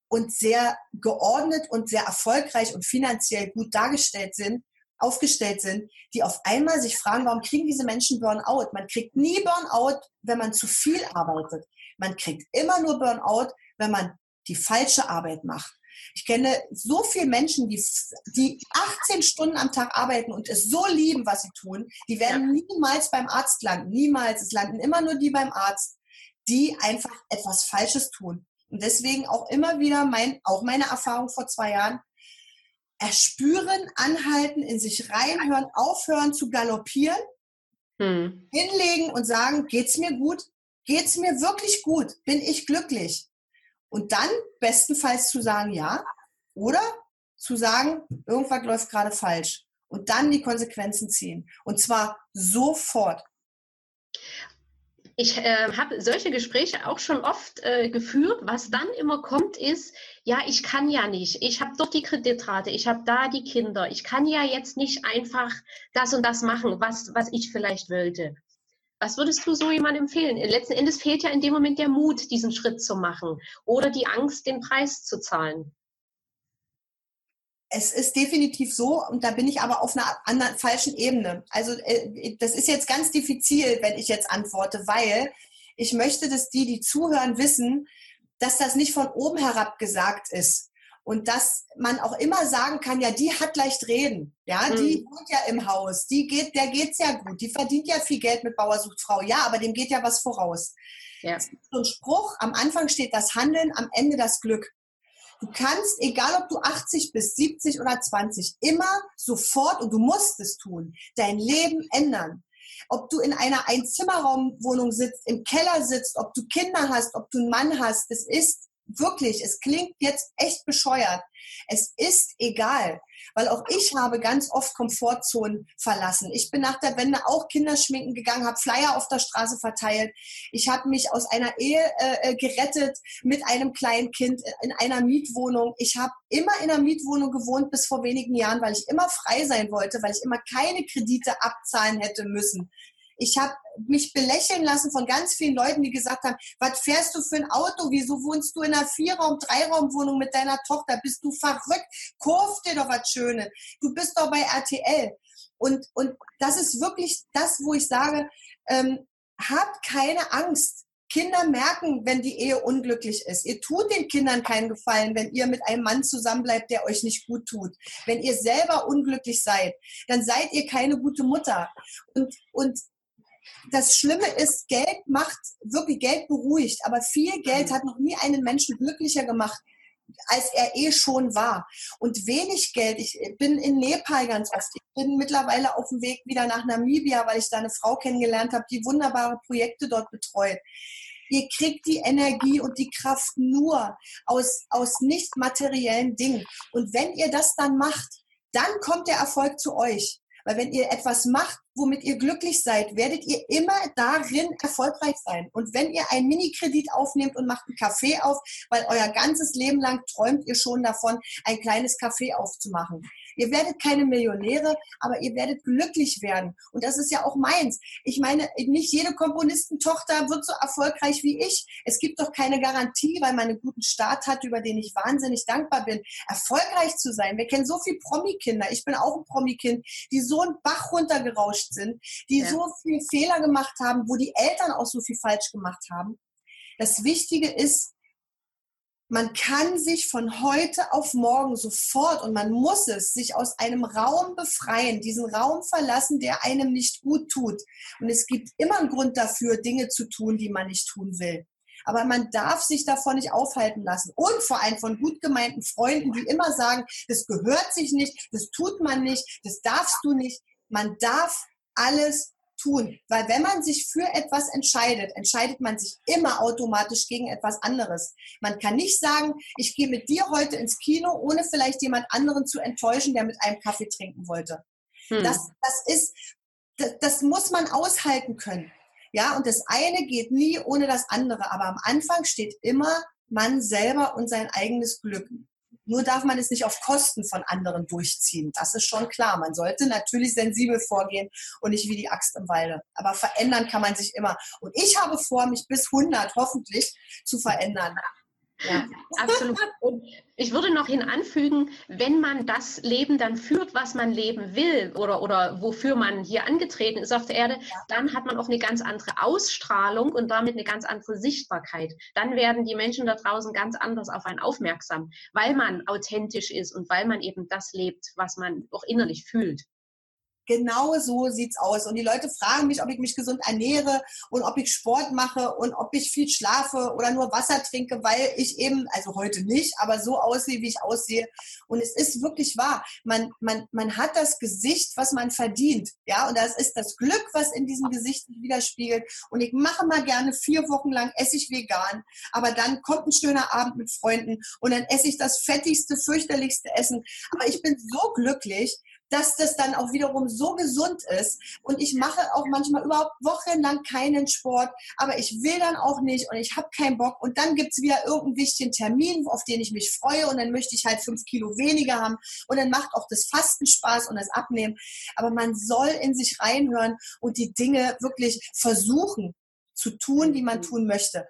und sehr geordnet und sehr erfolgreich und finanziell gut dargestellt sind, aufgestellt sind, die auf einmal sich fragen, warum kriegen diese Menschen Burnout? Man kriegt nie Burnout, wenn man zu viel arbeitet. Man kriegt immer nur Burnout, wenn man die falsche Arbeit macht. Ich kenne so viele Menschen, die, die 18 Stunden am Tag arbeiten und es so lieben, was sie tun. Die werden ja. niemals beim Arzt landen. Niemals. Es landen immer nur die beim Arzt, die einfach etwas Falsches tun. Und deswegen auch immer wieder mein, auch meine Erfahrung vor zwei Jahren, erspüren, anhalten, in sich reinhören, aufhören zu galoppieren, hm. hinlegen und sagen, geht's mir gut? Geht's mir wirklich gut? Bin ich glücklich? Und dann bestenfalls zu sagen, ja, oder zu sagen, irgendwas läuft gerade falsch. Und dann die Konsequenzen ziehen. Und zwar sofort ich äh, habe solche Gespräche auch schon oft äh, geführt. Was dann immer kommt, ist, ja, ich kann ja nicht. Ich habe doch die Kreditrate, ich habe da die Kinder. Ich kann ja jetzt nicht einfach das und das machen, was, was ich vielleicht wollte. Was würdest du so jemandem empfehlen? Letzten Endes fehlt ja in dem Moment der Mut, diesen Schritt zu machen oder die Angst, den Preis zu zahlen es ist definitiv so, und da bin ich aber auf einer anderen, falschen Ebene. Also äh, das ist jetzt ganz diffizil, wenn ich jetzt antworte, weil ich möchte, dass die, die zuhören, wissen, dass das nicht von oben herab gesagt ist. Und dass man auch immer sagen kann, ja, die hat leicht reden. Ja, mhm. die wohnt ja im Haus. Die geht, der geht's ja gut. Die verdient ja viel Geld mit Bauersuchtfrau. Ja, aber dem geht ja was voraus. Ja. So ein Spruch, am Anfang steht das Handeln, am Ende das Glück. Du kannst, egal ob du 80 bist, 70 oder 20, immer sofort, und du musst es tun, dein Leben ändern. Ob du in einer Einzimmerraumwohnung sitzt, im Keller sitzt, ob du Kinder hast, ob du einen Mann hast, es ist wirklich, es klingt jetzt echt bescheuert. Es ist egal, weil auch ich habe ganz oft Komfortzonen verlassen. Ich bin nach der Wende auch Kinderschminken gegangen, habe Flyer auf der Straße verteilt. Ich habe mich aus einer Ehe äh, äh, gerettet mit einem kleinen Kind in einer Mietwohnung. Ich habe immer in einer Mietwohnung gewohnt bis vor wenigen Jahren, weil ich immer frei sein wollte, weil ich immer keine Kredite abzahlen hätte müssen. Ich habe mich belächeln lassen von ganz vielen Leuten, die gesagt haben, was fährst du für ein Auto? Wieso wohnst du in einer Vierraum-, Dreiraumwohnung mit deiner Tochter? Bist du verrückt? Kurf dir doch was Schönes. Du bist doch bei RTL. Und, und das ist wirklich das, wo ich sage, ähm, habt keine Angst. Kinder merken, wenn die Ehe unglücklich ist. Ihr tut den Kindern keinen Gefallen, wenn ihr mit einem Mann zusammenbleibt, der euch nicht gut tut. Wenn ihr selber unglücklich seid, dann seid ihr keine gute Mutter. Und, und das Schlimme ist, Geld macht, wirklich Geld beruhigt, aber viel Geld mhm. hat noch nie einen Menschen glücklicher gemacht, als er eh schon war. Und wenig Geld, ich bin in Nepal ganz oft, ich bin mittlerweile auf dem Weg wieder nach Namibia, weil ich da eine Frau kennengelernt habe, die wunderbare Projekte dort betreut. Ihr kriegt die Energie und die Kraft nur aus, aus nicht materiellen Dingen. Und wenn ihr das dann macht, dann kommt der Erfolg zu euch. Weil wenn ihr etwas macht, womit ihr glücklich seid, werdet ihr immer darin erfolgreich sein. Und wenn ihr einen Minikredit aufnehmt und macht einen Café auf, weil euer ganzes Leben lang träumt ihr schon davon, ein kleines Café aufzumachen, Ihr werdet keine Millionäre, aber ihr werdet glücklich werden. Und das ist ja auch meins. Ich meine, nicht jede Komponistentochter wird so erfolgreich wie ich. Es gibt doch keine Garantie, weil man einen guten Start hat, über den ich wahnsinnig dankbar bin, erfolgreich zu sein. Wir kennen so viele Promi-Kinder. Ich bin auch ein Promi-Kind, die so einen Bach runtergerauscht sind, die ja. so viele Fehler gemacht haben, wo die Eltern auch so viel falsch gemacht haben. Das Wichtige ist, man kann sich von heute auf morgen sofort und man muss es sich aus einem Raum befreien, diesen Raum verlassen, der einem nicht gut tut. Und es gibt immer einen Grund dafür, Dinge zu tun, die man nicht tun will. Aber man darf sich davon nicht aufhalten lassen. Und vor allem von gut gemeinten Freunden, die immer sagen, das gehört sich nicht, das tut man nicht, das darfst du nicht. Man darf alles tun. Weil wenn man sich für etwas entscheidet, entscheidet man sich immer automatisch gegen etwas anderes. Man kann nicht sagen, ich gehe mit dir heute ins Kino, ohne vielleicht jemand anderen zu enttäuschen, der mit einem Kaffee trinken wollte. Hm. Das, das ist, das, das muss man aushalten können. Ja, und das eine geht nie ohne das andere. Aber am Anfang steht immer man selber und sein eigenes Glück. Nur darf man es nicht auf Kosten von anderen durchziehen. Das ist schon klar. Man sollte natürlich sensibel vorgehen und nicht wie die Axt im Walde. Aber verändern kann man sich immer. Und ich habe vor, mich bis 100 hoffentlich zu verändern. Ja, absolut. Und ich würde noch hinanfügen, wenn man das Leben dann führt, was man leben will oder, oder wofür man hier angetreten ist auf der Erde, ja. dann hat man auch eine ganz andere Ausstrahlung und damit eine ganz andere Sichtbarkeit. Dann werden die Menschen da draußen ganz anders auf einen aufmerksam, weil man authentisch ist und weil man eben das lebt, was man auch innerlich fühlt. Genau so sieht's aus. Und die Leute fragen mich, ob ich mich gesund ernähre und ob ich Sport mache und ob ich viel schlafe oder nur Wasser trinke, weil ich eben, also heute nicht, aber so aussehe, wie ich aussehe. Und es ist wirklich wahr. Man, man, man hat das Gesicht, was man verdient. Ja, und das ist das Glück, was in diesem Gesicht widerspiegelt. Und ich mache mal gerne vier Wochen lang esse ich vegan, aber dann kommt ein schöner Abend mit Freunden und dann esse ich das fettigste, fürchterlichste Essen. Aber ich bin so glücklich, dass das dann auch wiederum so gesund ist. Und ich mache auch manchmal überhaupt wochenlang keinen Sport, aber ich will dann auch nicht und ich habe keinen Bock. Und dann gibt es wieder irgendeinen wichtigen Termin, auf den ich mich freue und dann möchte ich halt fünf Kilo weniger haben. Und dann macht auch das Fasten Spaß und das Abnehmen. Aber man soll in sich reinhören und die Dinge wirklich versuchen zu tun, die man mhm. tun möchte.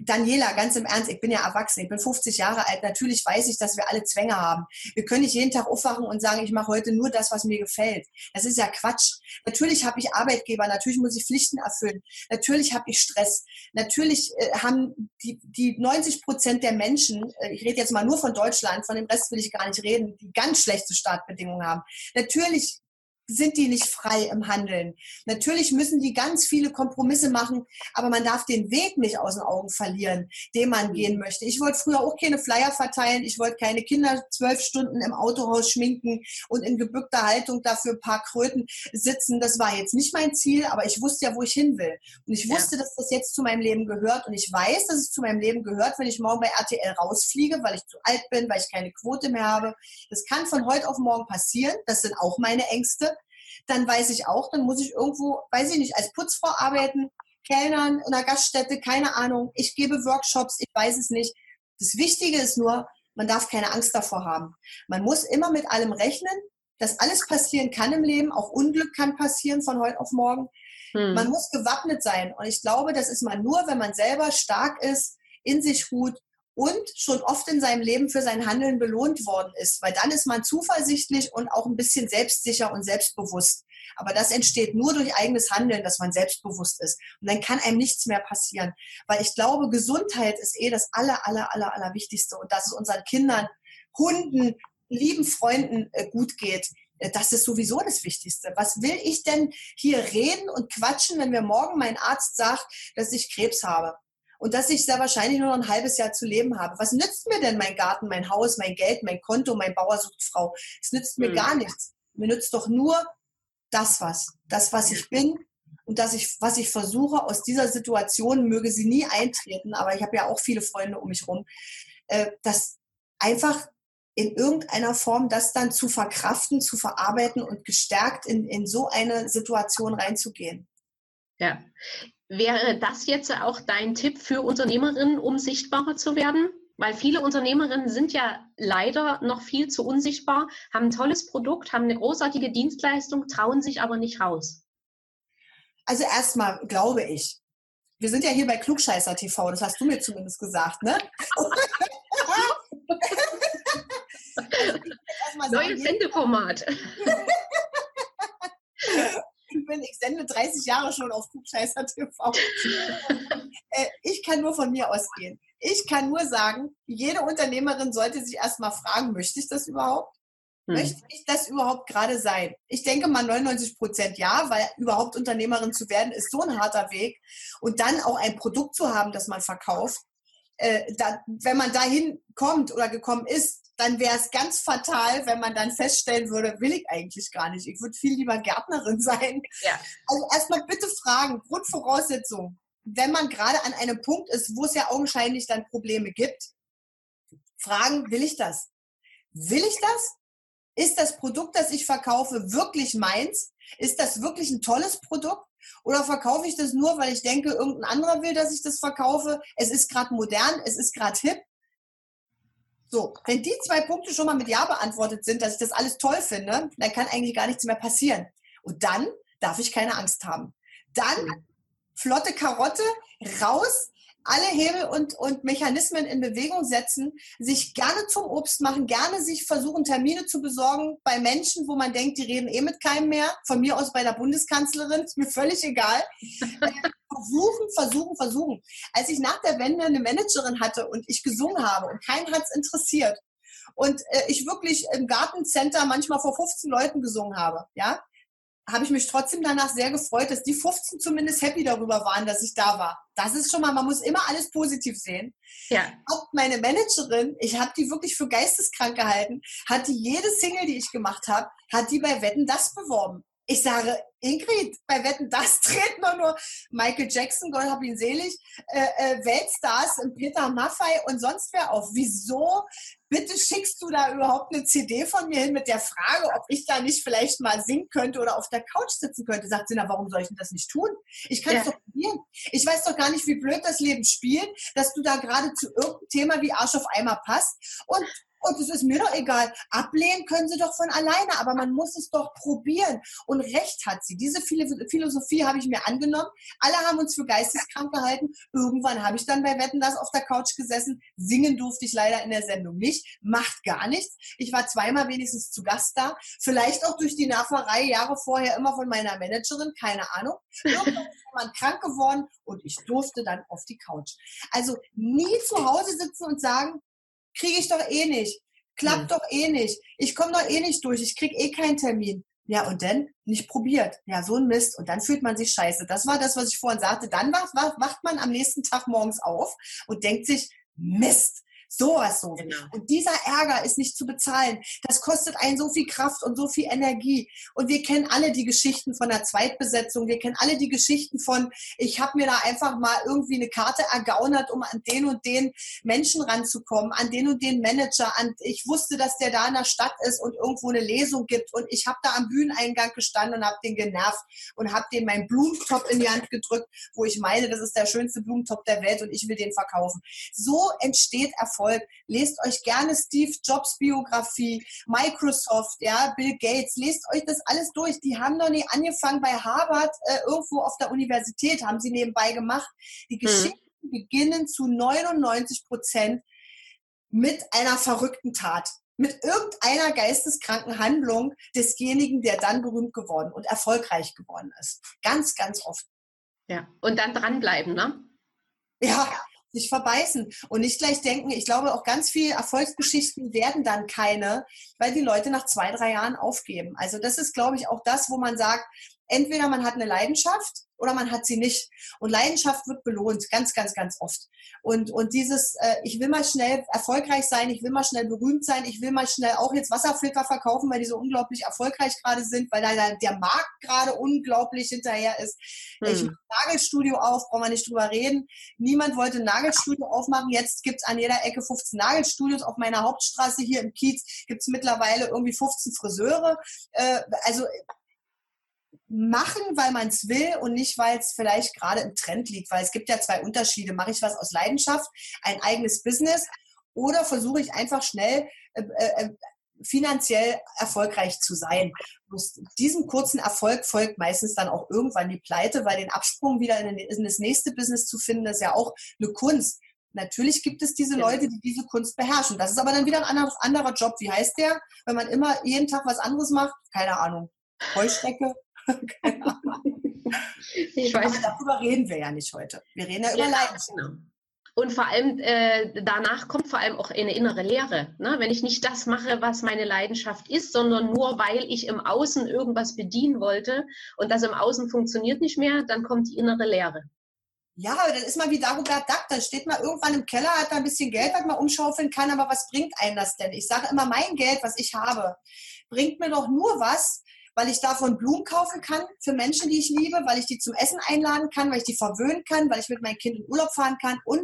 Daniela, ganz im Ernst, ich bin ja erwachsen, ich bin 50 Jahre alt. Natürlich weiß ich, dass wir alle Zwänge haben. Wir können nicht jeden Tag aufwachen und sagen, ich mache heute nur das, was mir gefällt. Das ist ja Quatsch. Natürlich habe ich Arbeitgeber, natürlich muss ich Pflichten erfüllen, natürlich habe ich Stress. Natürlich äh, haben die, die 90 Prozent der Menschen, äh, ich rede jetzt mal nur von Deutschland, von dem Rest will ich gar nicht reden, die ganz schlechte Startbedingungen haben. Natürlich sind die nicht frei im Handeln. Natürlich müssen die ganz viele Kompromisse machen, aber man darf den Weg nicht aus den Augen verlieren, den man gehen möchte. Ich wollte früher auch keine Flyer verteilen, ich wollte keine Kinder zwölf Stunden im Autohaus schminken und in gebückter Haltung dafür ein paar Kröten sitzen. Das war jetzt nicht mein Ziel, aber ich wusste ja, wo ich hin will. Und ich wusste, ja. dass das jetzt zu meinem Leben gehört und ich weiß, dass es zu meinem Leben gehört, wenn ich morgen bei RTL rausfliege, weil ich zu alt bin, weil ich keine Quote mehr habe. Das kann von heute auf morgen passieren. Das sind auch meine Ängste dann weiß ich auch, dann muss ich irgendwo, weiß ich nicht, als Putzfrau arbeiten, Kellnern in einer Gaststätte, keine Ahnung. Ich gebe Workshops, ich weiß es nicht. Das Wichtige ist nur, man darf keine Angst davor haben. Man muss immer mit allem rechnen, dass alles passieren kann im Leben, auch Unglück kann passieren von heute auf morgen. Hm. Man muss gewappnet sein. Und ich glaube, das ist man nur, wenn man selber stark ist, in sich ruht und schon oft in seinem Leben für sein Handeln belohnt worden ist, weil dann ist man zuversichtlich und auch ein bisschen selbstsicher und selbstbewusst. Aber das entsteht nur durch eigenes Handeln, dass man selbstbewusst ist. Und dann kann einem nichts mehr passieren. Weil ich glaube, Gesundheit ist eh das aller, aller, aller, aller Wichtigste. Und dass es unseren Kindern, Hunden, lieben Freunden äh, gut geht. Äh, das ist sowieso das Wichtigste. Was will ich denn hier reden und quatschen, wenn mir morgen mein Arzt sagt, dass ich Krebs habe? Und dass ich sehr wahrscheinlich nur noch ein halbes Jahr zu leben habe. Was nützt mir denn mein Garten, mein Haus, mein Geld, mein Konto, mein Bauer sucht Frau? Es nützt mir mhm. gar nichts. Mir nützt doch nur das was, das was ich bin und dass ich, was ich versuche aus dieser Situation, möge sie nie eintreten, aber ich habe ja auch viele Freunde um mich rum, äh, dass einfach in irgendeiner Form das dann zu verkraften, zu verarbeiten und gestärkt in, in so eine Situation reinzugehen. Ja, Wäre das jetzt auch dein Tipp für Unternehmerinnen, um sichtbarer zu werden? Weil viele Unternehmerinnen sind ja leider noch viel zu unsichtbar, haben ein tolles Produkt, haben eine großartige Dienstleistung, trauen sich aber nicht raus. Also erstmal glaube ich, wir sind ja hier bei Klugscheißer TV, das hast du mir zumindest gesagt, ne? also Neues Sendeformat. ich bin, ich sende 30 Jahre schon auf Klugscheißer TV. Äh, ich kann nur von mir ausgehen. Ich kann nur sagen, jede Unternehmerin sollte sich erstmal fragen, möchte ich das überhaupt? Hm. Möchte ich das überhaupt gerade sein? Ich denke mal 99 Prozent ja, weil überhaupt Unternehmerin zu werden ist so ein harter Weg. Und dann auch ein Produkt zu haben, das man verkauft, äh, da, wenn man dahin kommt oder gekommen ist, dann wäre es ganz fatal, wenn man dann feststellen würde, will ich eigentlich gar nicht. Ich würde viel lieber Gärtnerin sein. Ja. Also erstmal bitte fragen, Grundvoraussetzung, wenn man gerade an einem Punkt ist, wo es ja augenscheinlich dann Probleme gibt, fragen, will ich das? Will ich das? Ist das Produkt, das ich verkaufe, wirklich meins? Ist das wirklich ein tolles Produkt? Oder verkaufe ich das nur, weil ich denke, irgendein anderer will, dass ich das verkaufe? Es ist gerade modern, es ist gerade hip. So, wenn die zwei Punkte schon mal mit Ja beantwortet sind, dass ich das alles toll finde, dann kann eigentlich gar nichts mehr passieren. Und dann darf ich keine Angst haben. Dann flotte Karotte, raus, alle Hebel und, und Mechanismen in Bewegung setzen, sich gerne zum Obst machen, gerne sich versuchen, Termine zu besorgen bei Menschen, wo man denkt, die reden eh mit keinem mehr. Von mir aus bei der Bundeskanzlerin, ist mir völlig egal. versuchen, versuchen, versuchen. Als ich nach der Wende eine Managerin hatte und ich gesungen habe und keinen hat es interessiert und äh, ich wirklich im Gartencenter manchmal vor 15 Leuten gesungen habe, ja, habe ich mich trotzdem danach sehr gefreut, dass die 15 zumindest happy darüber waren, dass ich da war. Das ist schon mal, man muss immer alles positiv sehen. Ja. Auch meine Managerin, ich habe die wirklich für geisteskrank gehalten, hat die jede Single, die ich gemacht habe, hat die bei Wetten das beworben. Ich sage, Ingrid, bei Wetten, das treten doch nur Michael Jackson, Gott hab ihn selig, äh, äh, Weltstars, Peter Maffei und sonst wer auf. Wieso bitte schickst du da überhaupt eine CD von mir hin mit der Frage, ob ich da nicht vielleicht mal singen könnte oder auf der Couch sitzen könnte? Sagt sie, na, warum soll ich denn das nicht tun? Ich kann es ja. doch probieren. Ich weiß doch gar nicht, wie blöd das Leben spielt, dass du da gerade zu irgendeinem Thema wie Arsch auf Eimer passt und und es ist mir doch egal. Ablehnen können sie doch von alleine, aber man muss es doch probieren. Und recht hat sie. Diese Philosophie habe ich mir angenommen. Alle haben uns für geisteskrank gehalten. Irgendwann habe ich dann bei Wetten das auf der Couch gesessen. Singen durfte ich leider in der Sendung nicht. Macht gar nichts. Ich war zweimal wenigstens zu Gast da. Vielleicht auch durch die Nerverei Jahre vorher immer von meiner Managerin. Keine Ahnung. Irgendwann ist jemand krank geworden und ich durfte dann auf die Couch. Also nie zu Hause sitzen und sagen, kriege ich doch eh nicht. Klappt doch eh nicht. Ich komme doch eh nicht durch. Ich krieg eh keinen Termin. Ja, und dann nicht probiert. Ja, so ein Mist. Und dann fühlt man sich scheiße. Das war das, was ich vorhin sagte. Dann wacht, wacht man am nächsten Tag morgens auf und denkt sich, Mist, Sowas so. Genau. Und dieser Ärger ist nicht zu bezahlen. Das kostet einen so viel Kraft und so viel Energie. Und wir kennen alle die Geschichten von der Zweitbesetzung. Wir kennen alle die Geschichten von, ich habe mir da einfach mal irgendwie eine Karte ergaunert, um an den und den Menschen ranzukommen, an den und den Manager. An, ich wusste, dass der da in der Stadt ist und irgendwo eine Lesung gibt. Und ich habe da am Bühneneingang gestanden und habe den genervt und habe den meinen Blumentop in die Hand gedrückt, wo ich meine, das ist der schönste Blumentop der Welt und ich will den verkaufen. So entsteht Erfolg Erfolg. Lest euch gerne Steve Jobs Biografie, Microsoft, ja, Bill Gates. Lest euch das alles durch. Die haben doch nie angefangen bei Harvard äh, irgendwo auf der Universität, haben sie nebenbei gemacht. Die hm. Geschichten hm. beginnen zu 99 Prozent mit einer verrückten Tat mit irgendeiner geisteskranken Handlung desjenigen, der dann berühmt geworden und erfolgreich geworden ist. Ganz, ganz oft. Ja, und dann dranbleiben, ne? Ja, sich verbeißen und nicht gleich denken, ich glaube auch ganz viele Erfolgsgeschichten werden dann keine, weil die Leute nach zwei, drei Jahren aufgeben. Also das ist, glaube ich, auch das, wo man sagt, entweder man hat eine Leidenschaft oder man hat sie nicht. Und Leidenschaft wird belohnt, ganz, ganz, ganz oft. Und, und dieses, äh, ich will mal schnell erfolgreich sein, ich will mal schnell berühmt sein, ich will mal schnell auch jetzt Wasserfilter verkaufen, weil die so unglaublich erfolgreich gerade sind, weil da der Markt gerade unglaublich hinterher ist. Hm. Ich mache ein Nagelstudio auf, brauchen wir nicht drüber reden. Niemand wollte ein Nagelstudio aufmachen. Jetzt gibt's an jeder Ecke 15 Nagelstudios. Auf meiner Hauptstraße hier im Kiez gibt's mittlerweile irgendwie 15 Friseure. Äh, also machen, weil man es will und nicht, weil es vielleicht gerade im Trend liegt. Weil es gibt ja zwei Unterschiede. Mache ich was aus Leidenschaft, ein eigenes Business oder versuche ich einfach schnell äh, äh, finanziell erfolgreich zu sein. Aus diesem kurzen Erfolg folgt meistens dann auch irgendwann die Pleite, weil den Absprung wieder in, das nächste Business zu finden, ist ja auch eine Kunst. Natürlich gibt es diese Leute, die diese Kunst beherrschen. Das ist aber dann wieder ein anderer, anderer Job. Wie heißt der? Wenn man immer jeden Tag was anderes macht? Keine Ahnung. Heuschrecke? Keine Ahnung. Ich weiß. Aber darüber reden wir ja nicht heute. Wir reden ja über ja, Leidenschaft. Genau. Und vor allem äh, danach kommt vor allem auch eine innere Leere. Ne? Wenn ich nicht das mache, was meine Leidenschaft ist, sondern nur weil ich im Außen irgendwas bedienen wollte und das im Außen funktioniert nicht mehr, dann kommt die innere Leere. Ja, aber dann ist man wie Dagobert Duck, dann steht man irgendwann im Keller, hat da ein bisschen Geld, was man umschaufeln kann, aber was bringt einem das denn? Ich sage immer, mein Geld, was ich habe, bringt mir doch nur was, weil ich davon Blumen kaufen kann für Menschen, die ich liebe, weil ich die zum Essen einladen kann, weil ich die verwöhnen kann, weil ich mit meinem Kind in Urlaub fahren kann und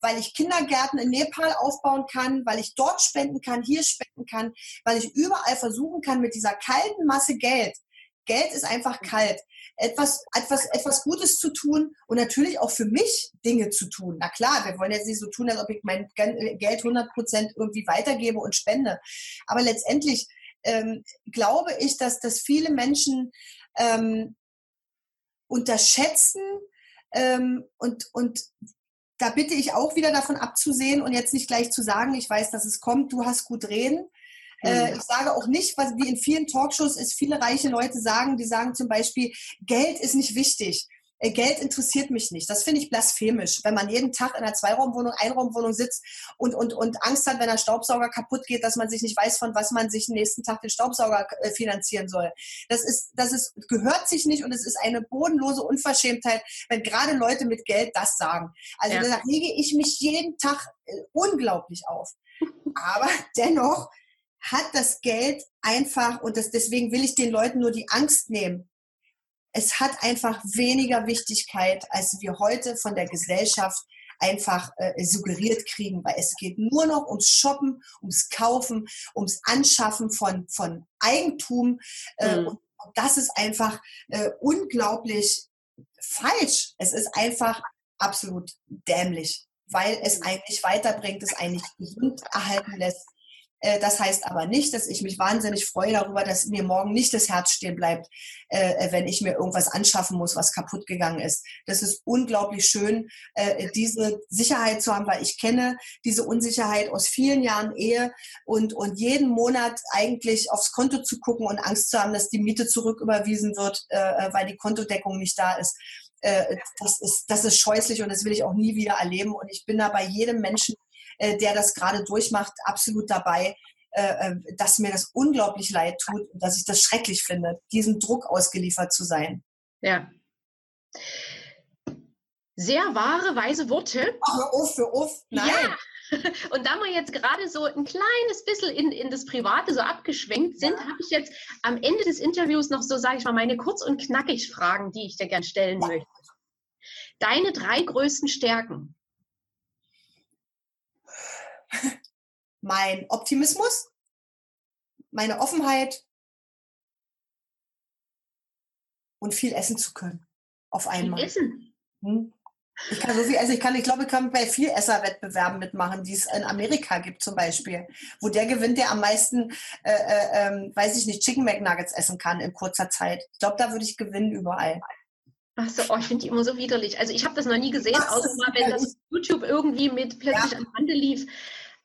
weil ich Kindergärten in Nepal aufbauen kann, weil ich dort spenden kann, hier spenden kann, weil ich überall versuchen kann, mit dieser kalten Masse Geld, Geld ist einfach kalt, etwas, etwas, etwas Gutes zu tun und natürlich auch für mich Dinge zu tun. Na klar, wir wollen jetzt nicht so tun, als ob ich mein Geld 100 Prozent irgendwie weitergebe und spende. Aber letztendlich ähm, glaube ich, dass das viele Menschen ähm, unterschätzen ähm, und, und da bitte ich auch wieder davon abzusehen und jetzt nicht gleich zu sagen, ich weiß, dass es kommt, du hast gut reden. Äh, ich sage auch nicht, was wie in vielen Talkshows ist, viele reiche Leute sagen, die sagen zum Beispiel, Geld ist nicht wichtig. Äh, Geld interessiert mich nicht. Das finde ich blasphemisch, wenn man jeden Tag in einer Zweiraumwohnung, Einraumwohnung sitzt und, und, und Angst hat, wenn der Staubsauger kaputt geht, dass man sich nicht weiß, von was man sich den nächsten Tag den Staubsauger äh, finanzieren soll. Das ist, das ist, gehört sich nicht und es ist eine bodenlose Unverschämtheit, wenn gerade Leute mit Geld das sagen. Also ja. da rege ich mich jeden Tag äh, unglaublich auf. Aber dennoch hat das Geld einfach, und das, deswegen will ich den Leuten nur die Angst nehmen, es hat einfach weniger Wichtigkeit, als wir heute von der Gesellschaft einfach äh, suggeriert kriegen, weil es geht nur noch ums Shoppen, ums Kaufen, ums Anschaffen von, von Eigentum. Äh, mhm. Und das ist einfach äh, unglaublich falsch. Es ist einfach absolut dämlich, weil es mhm. eigentlich weiterbringt, es eigentlich gesund erhalten lässt das heißt aber nicht, dass ich mich wahnsinnig freue darüber, dass mir morgen nicht das Herz stehen bleibt, äh, wenn ich mir irgendwas anschaffen muss, was kaputt gegangen ist. Das ist unglaublich schön, äh, diese Sicherheit zu haben, weil ich kenne diese Unsicherheit aus vielen Jahren Ehe und, und jeden Monat eigentlich aufs Konto zu gucken und Angst zu haben, dass die Miete zurücküberwiesen wird, weil die Kontodeckung nicht da ist das ist, das ist scheußlich und das will ich auch nie wieder erleben. Und ich bin da bei jedem Menschen äh, der das gerade durchmacht, absolut dabei, äh, äh, dass mir das unglaublich leid tut und dass ich das schrecklich finde, diesem Druck ausgeliefert zu sein. Ja. Sehr wahre, weise Worte. Ach, uff, uff. Nein. Ja. Und da wir jetzt gerade so ein kleines bisschen in, in das Private so abgeschwenkt sind, ja. habe ich jetzt am Ende des Interviews noch so, sage ich mal, meine kurz und knackig Fragen, die ich dir gern stellen ja. möchte. Deine drei größten Stärken? Mein Optimismus, meine Offenheit und viel essen zu können. Auf einmal. Viel essen? Hm? Ich kann so viel, also ich kann, ich glaube, ich kann bei viel Esserwettbewerben mitmachen, die es in Amerika gibt zum Beispiel, wo der gewinnt, der am meisten, äh, äh, ähm, weiß ich nicht, Chicken McNuggets essen kann in kurzer Zeit. Ich glaube, da würde ich gewinnen überall. Ach so, oh, ich finde die immer so widerlich. Also ich habe das noch nie gesehen, außer mal, wenn das YouTube irgendwie mit plötzlich ja. am Rande lief.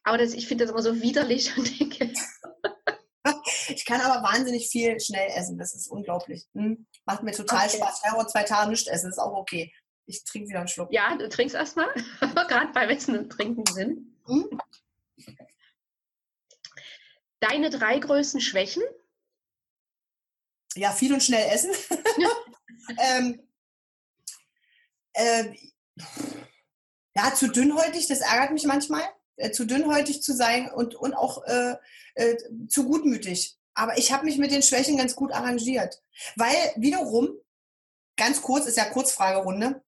Aber das, ich finde das immer so widerlich und denke. ich kann aber wahnsinnig viel schnell essen. Das ist unglaublich. Hm? Macht mir total okay. Spaß. Kann zwei Tage nicht essen. Das ist auch okay. Ich trinke wieder einen Schluck. Ja, du trinkst erstmal. Gerade bei Essen und Trinken sind. Hm? Deine drei größten Schwächen? Ja, viel und schnell essen. ähm, äh, ja, zu dünnhäutig, das ärgert mich manchmal äh, zu dünnhäutig zu sein und, und auch äh, äh, zu gutmütig. Aber ich habe mich mit den Schwächen ganz gut arrangiert. Weil wiederum, ganz kurz, ist ja Kurzfragerunde,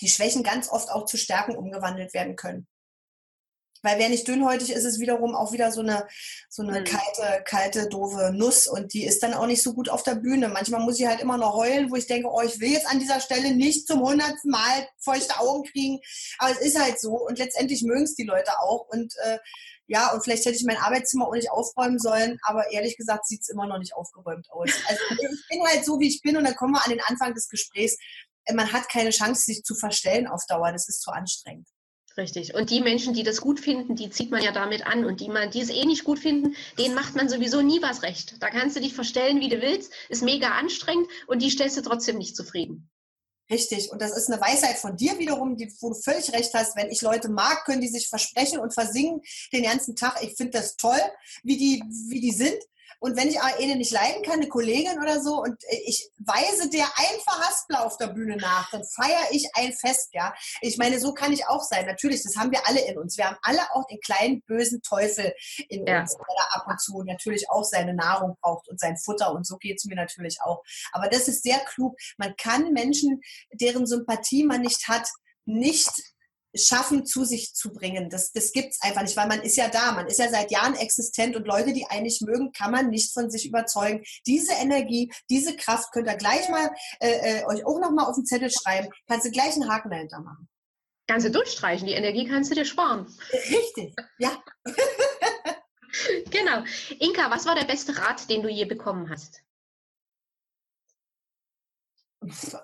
die Schwächen ganz oft auch zu Stärken umgewandelt werden können. Weil wer nicht dünnhäutig ist, ist wiederum auch wieder so eine, so eine mhm. kalte, kalte, doofe Nuss und die ist dann auch nicht so gut auf der Bühne. Manchmal muss ich halt immer noch heulen, wo ich denke, oh, ich will jetzt an dieser Stelle nicht zum hundertsten Mal feuchte Augen kriegen. Aber es ist halt so und letztendlich mögen es die Leute auch und äh, ja, und vielleicht hätte ich mein Arbeitszimmer auch nicht aufräumen sollen, aber ehrlich gesagt sieht es immer noch nicht aufgeräumt aus. Also ich bin halt so, wie ich bin und dann kommen wir an den Anfang des Gesprächs. Man hat keine Chance, sich zu verstellen auf Dauer. Das ist zu anstrengend. Richtig. Und die Menschen, die das gut finden, die zieht man ja damit an. Und die, man, die es eh nicht gut finden, denen macht man sowieso nie was recht. Da kannst du dich verstellen, wie du willst, ist mega anstrengend und die stellst du trotzdem nicht zufrieden. Richtig. Und das ist eine Weisheit von dir wiederum, die, wo du völlig recht hast. Wenn ich Leute mag, können die sich versprechen und versingen den ganzen Tag. Ich finde das toll, wie die, wie die sind. Und wenn ich eine nicht leiden kann, eine Kollegin oder so, und äh, ich weise der einfach Haspler auf der Bühne nach, dann feiere ich ein Fest, ja. Ich meine, so kann ich auch sein. Natürlich, das haben wir alle in uns. Wir haben alle auch den kleinen bösen Teufel in ja. uns, der da ab und zu natürlich auch seine Nahrung braucht und sein Futter. Und so geht es mir natürlich auch. Aber das ist sehr klug. Man kann Menschen, deren Sympathie man nicht hat, nicht schaffen, zu sich zu bringen. Das, das gibt es einfach nicht, weil man ist ja da, man ist ja seit Jahren existent und Leute, die eigentlich mögen, kann man nicht von sich überzeugen. Diese Energie, diese Kraft könnt ihr gleich mal äh, äh, euch auch nochmal auf den Zettel schreiben, kannst du gleich einen Haken dahinter machen. Kannst du durchstreichen, die Energie kannst du dir sparen. Richtig, ja. genau. Inka, was war der beste Rat, den du je bekommen hast?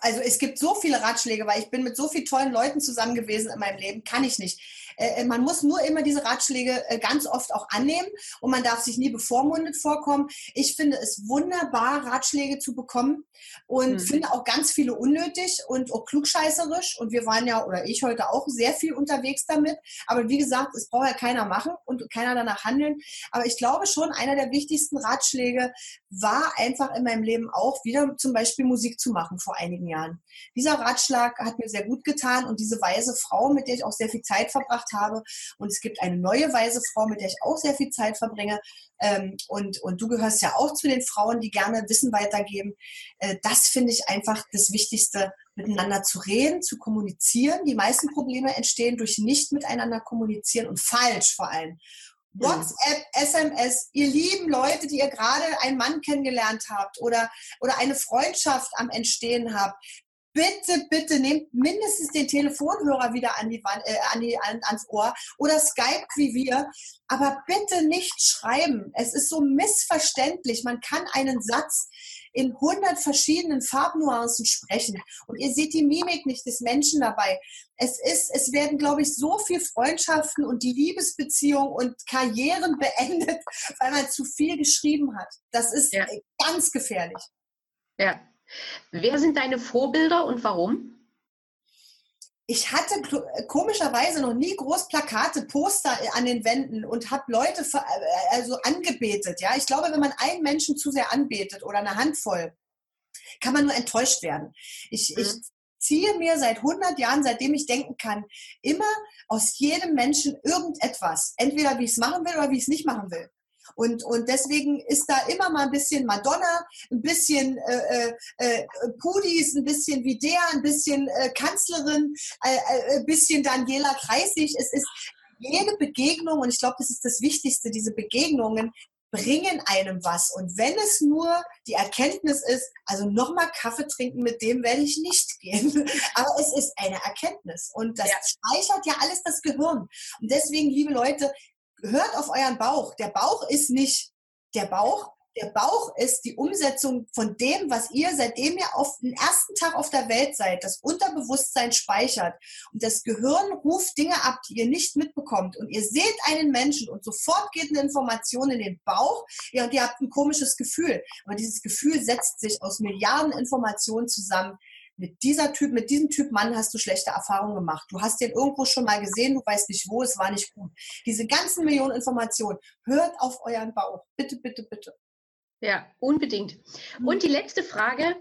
Also es gibt so viele Ratschläge, weil ich bin mit so vielen tollen Leuten zusammen gewesen in meinem Leben, kann ich nicht. Äh, äh, man muss nur immer diese Ratschläge äh, ganz oft auch annehmen und man darf sich nie bevormundet vorkommen. Ich finde es wunderbar, Ratschläge zu bekommen und mhm. finde auch ganz viele unnötig und auch klugscheißerisch. Und wir waren ja, oder ich heute auch, sehr viel unterwegs damit. Aber wie gesagt, es braucht ja keiner machen und keiner danach handeln. Aber ich glaube schon, einer der wichtigsten Ratschläge war einfach in meinem Leben auch wieder zum Beispiel Musik zu machen vor einigen Jahren. Dieser Ratschlag hat mir sehr gut getan und diese weise Frau, mit der ich auch sehr viel Zeit verbracht habe. Und es gibt eine neue weise Frau, mit der ich auch sehr viel Zeit verbringe. Ähm, und, und du gehörst ja auch zu den Frauen, die gerne Wissen weitergeben. Äh, das finde ich einfach das Wichtigste, miteinander zu reden, zu kommunizieren. Die meisten Probleme entstehen durch nicht miteinander kommunizieren und falsch vor allem. WhatsApp, SMS, ihr lieben Leute, die ihr gerade einen Mann kennengelernt habt oder, oder eine Freundschaft am Entstehen habt, bitte, bitte nehmt mindestens den Telefonhörer wieder an die Wand, äh, an die, an, ans Ohr oder Skype wie wir, aber bitte nicht schreiben. Es ist so missverständlich. Man kann einen Satz in hundert verschiedenen Farbnuancen sprechen und ihr seht die Mimik nicht des Menschen dabei. Es ist, es werden, glaube ich, so viel Freundschaften und die Liebesbeziehung und Karrieren beendet, weil man zu viel geschrieben hat. Das ist ja. ganz gefährlich. Ja, Wer sind deine Vorbilder und warum? ich hatte komischerweise noch nie groß Plakate, Poster an den Wänden und habe Leute äh, also angebetet. Ja, ich glaube, wenn man einen Menschen zu sehr anbetet oder eine Handvoll, kann man nur enttäuscht werden. Ich, mhm. ich ziehe mir seit 100 Jahren, seitdem ich denken kann, immer aus jedem Menschen irgendetwas. Entweder wie ich es machen will oder wie ich es nicht machen will. Und, und deswegen ist da immer mal ein bisschen Madonna, ein bisschen äh, äh, äh Pudis, ein bisschen Videa, ein bisschen äh, Kanzlerin, äh, äh, ein bisschen Daniela Kreisig. Es ist jede Begegnung, und ich glaube, das ist das Wichtigste, diese Begegnungen bringen einem was. Und wenn es nur die Erkenntnis ist, also nochmal Kaffee trinken, mit dem werde ich nicht gehen. Aber es ist eine Erkenntnis. Und das ja. speichert ja alles das Gehirn. Und deswegen, liebe Leute, hört auf euren Bauch. Der Bauch ist nicht der Bauch. Der Bauch ist die Umsetzung von dem, was ihr, seitdem ihr auf den ersten Tag auf der Welt seid, das Unterbewusstsein speichert. Und das Gehirn ruft Dinge ab, die ihr nicht mitbekommt. Und ihr seht einen Menschen und sofort geht eine Information in den Bauch. Ja, und ihr habt ein komisches Gefühl. Aber dieses Gefühl setzt sich aus Milliarden Informationen zusammen, mit dieser Typ, mit diesem Typ Mann hast du schlechte Erfahrungen gemacht. Du hast den irgendwo schon mal gesehen, du weißt nicht wo, es war nicht gut. Diese ganzen Millionen Informationen, hört auf euren Bauch. Bitte, bitte, bitte. Ja, unbedingt. Und die letzte Frage,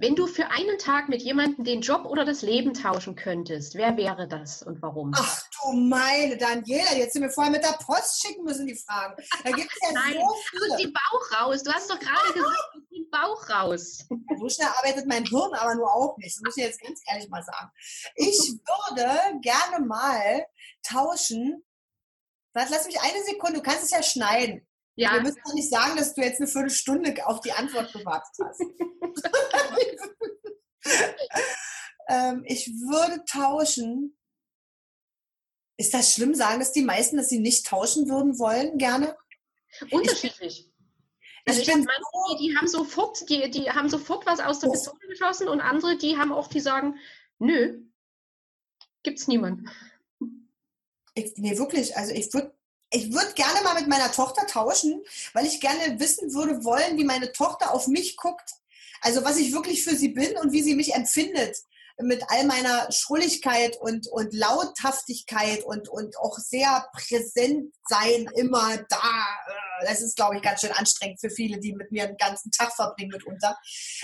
wenn du für einen Tag mit jemandem den Job oder das Leben tauschen könntest, wer wäre das und warum? Ach du meine Daniela, jetzt sind wir vorher mit der Post schicken müssen, die Fragen. Da gibt es ja Nein, so viele. aus dem Bauch raus. Du hast doch gerade gesagt, dem Bauch raus. So schnell arbeitet mein Hirn aber nur auch nicht. Das muss ich jetzt ganz ehrlich mal sagen. Ich würde gerne mal tauschen Lass mich eine Sekunde, du kannst es ja schneiden. Ja. Wir müssen doch nicht sagen, dass du jetzt eine Viertelstunde auf die Antwort gewartet hast. ähm, ich würde tauschen. Ist das schlimm, sagen das die meisten, dass sie nicht tauschen würden wollen, gerne? Unterschiedlich. Also ich, ich habe manche, die, die, haben sofort, die, die haben sofort was aus der. Pistole geschossen und andere, die haben auch, die sagen, nö, gibt's niemanden. Ich, nee, wirklich. Also ich würde ich würde gerne mal mit meiner Tochter tauschen, weil ich gerne wissen würde wollen, wie meine Tochter auf mich guckt. Also was ich wirklich für sie bin und wie sie mich empfindet mit all meiner Schrulligkeit und, und Lauthaftigkeit und, und auch sehr präsent sein, immer da. Das ist, glaube ich, ganz schön anstrengend für viele, die mit mir einen ganzen Tag verbringen mitunter.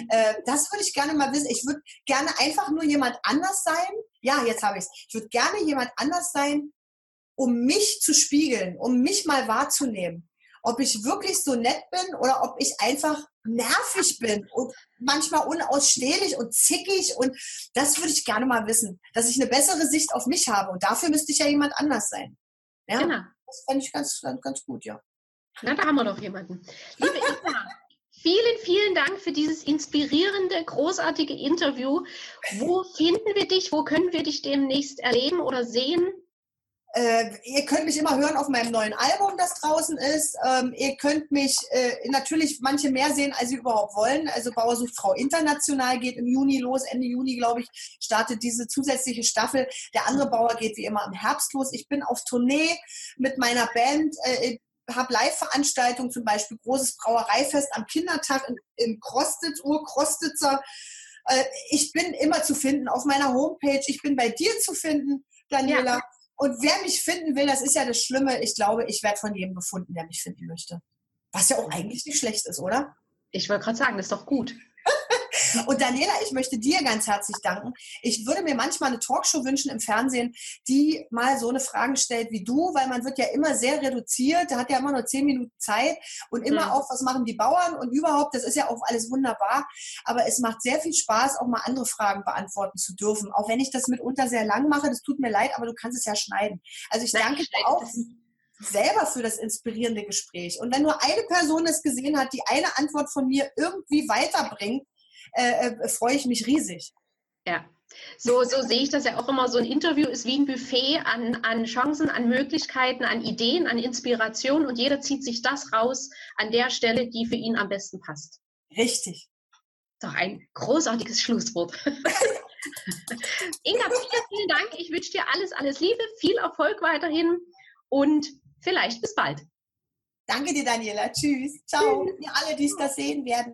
Äh, das würde ich gerne mal wissen. Ich würde gerne einfach nur jemand anders sein. Ja, jetzt habe ich es. Ich würde gerne jemand anders sein, um mich zu spiegeln, um mich mal wahrzunehmen. Ob ich wirklich so nett bin oder ob ich einfach nervig bin und manchmal unausstehlich und zickig und das würde ich gerne mal wissen, dass ich eine bessere Sicht auf mich habe und dafür müsste ich ja jemand anders sein. Ja, genau. das fände ich ganz, ganz, ganz gut, ja. Na, da haben wir doch jemanden. Liebe Eva, vielen, vielen Dank für dieses inspirierende, großartige Interview. Wo finden wir dich? Wo können wir dich demnächst erleben oder sehen? Äh, ihr könnt mich immer hören auf meinem neuen Album, das draußen ist. Ähm, ihr könnt mich äh, natürlich manche mehr sehen, als sie überhaupt wollen. Also Bauer sucht Frau International geht im Juni los. Ende Juni, glaube ich, startet diese zusätzliche Staffel. Der andere Bauer geht wie immer im Herbst los. Ich bin auf Tournee mit meiner Band. Äh, habe Live-Veranstaltungen, zum Beispiel großes Brauereifest am Kindertag in, in Krostitz, Urkrostitzer. Äh, ich bin immer zu finden auf meiner Homepage. Ich bin bei dir zu finden, Daniela. Ja. Und wer mich finden will, das ist ja das Schlimme. Ich glaube, ich werde von jedem gefunden, der mich finden möchte. Was ja auch eigentlich nicht schlecht ist, oder? Ich wollte gerade sagen, das ist doch gut. Und Daniela, ich möchte dir ganz herzlich danken. Ich würde mir manchmal eine Talkshow wünschen im Fernsehen, die mal so eine Frage stellt wie du, weil man wird ja immer sehr reduziert, da hat ja immer nur zehn Minuten Zeit und immer mhm. auch, was machen die Bauern und überhaupt, das ist ja auch alles wunderbar. Aber es macht sehr viel Spaß, auch mal andere Fragen beantworten zu dürfen. Auch wenn ich das mitunter sehr lang mache, das tut mir leid, aber du kannst es ja schneiden. Also ich danke dir auch selber für das inspirierende Gespräch. Und wenn nur eine Person es gesehen hat, die eine Antwort von mir irgendwie weiterbringt, äh, äh, freue ich mich riesig. Ja. So, so sehe ich das ja auch immer. So ein Interview ist wie ein Buffet an, an Chancen, an Möglichkeiten, an Ideen, an Inspiration und jeder zieht sich das raus an der Stelle, die für ihn am besten passt. Richtig. Doch ein großartiges Schlusswort. Inga, vielen, vielen Dank. Ich wünsche dir alles, alles Liebe, viel Erfolg weiterhin und vielleicht bis bald. Danke dir, Daniela. Tschüss. Ciao. Tschüss. Wir alle, die es das sehen werden.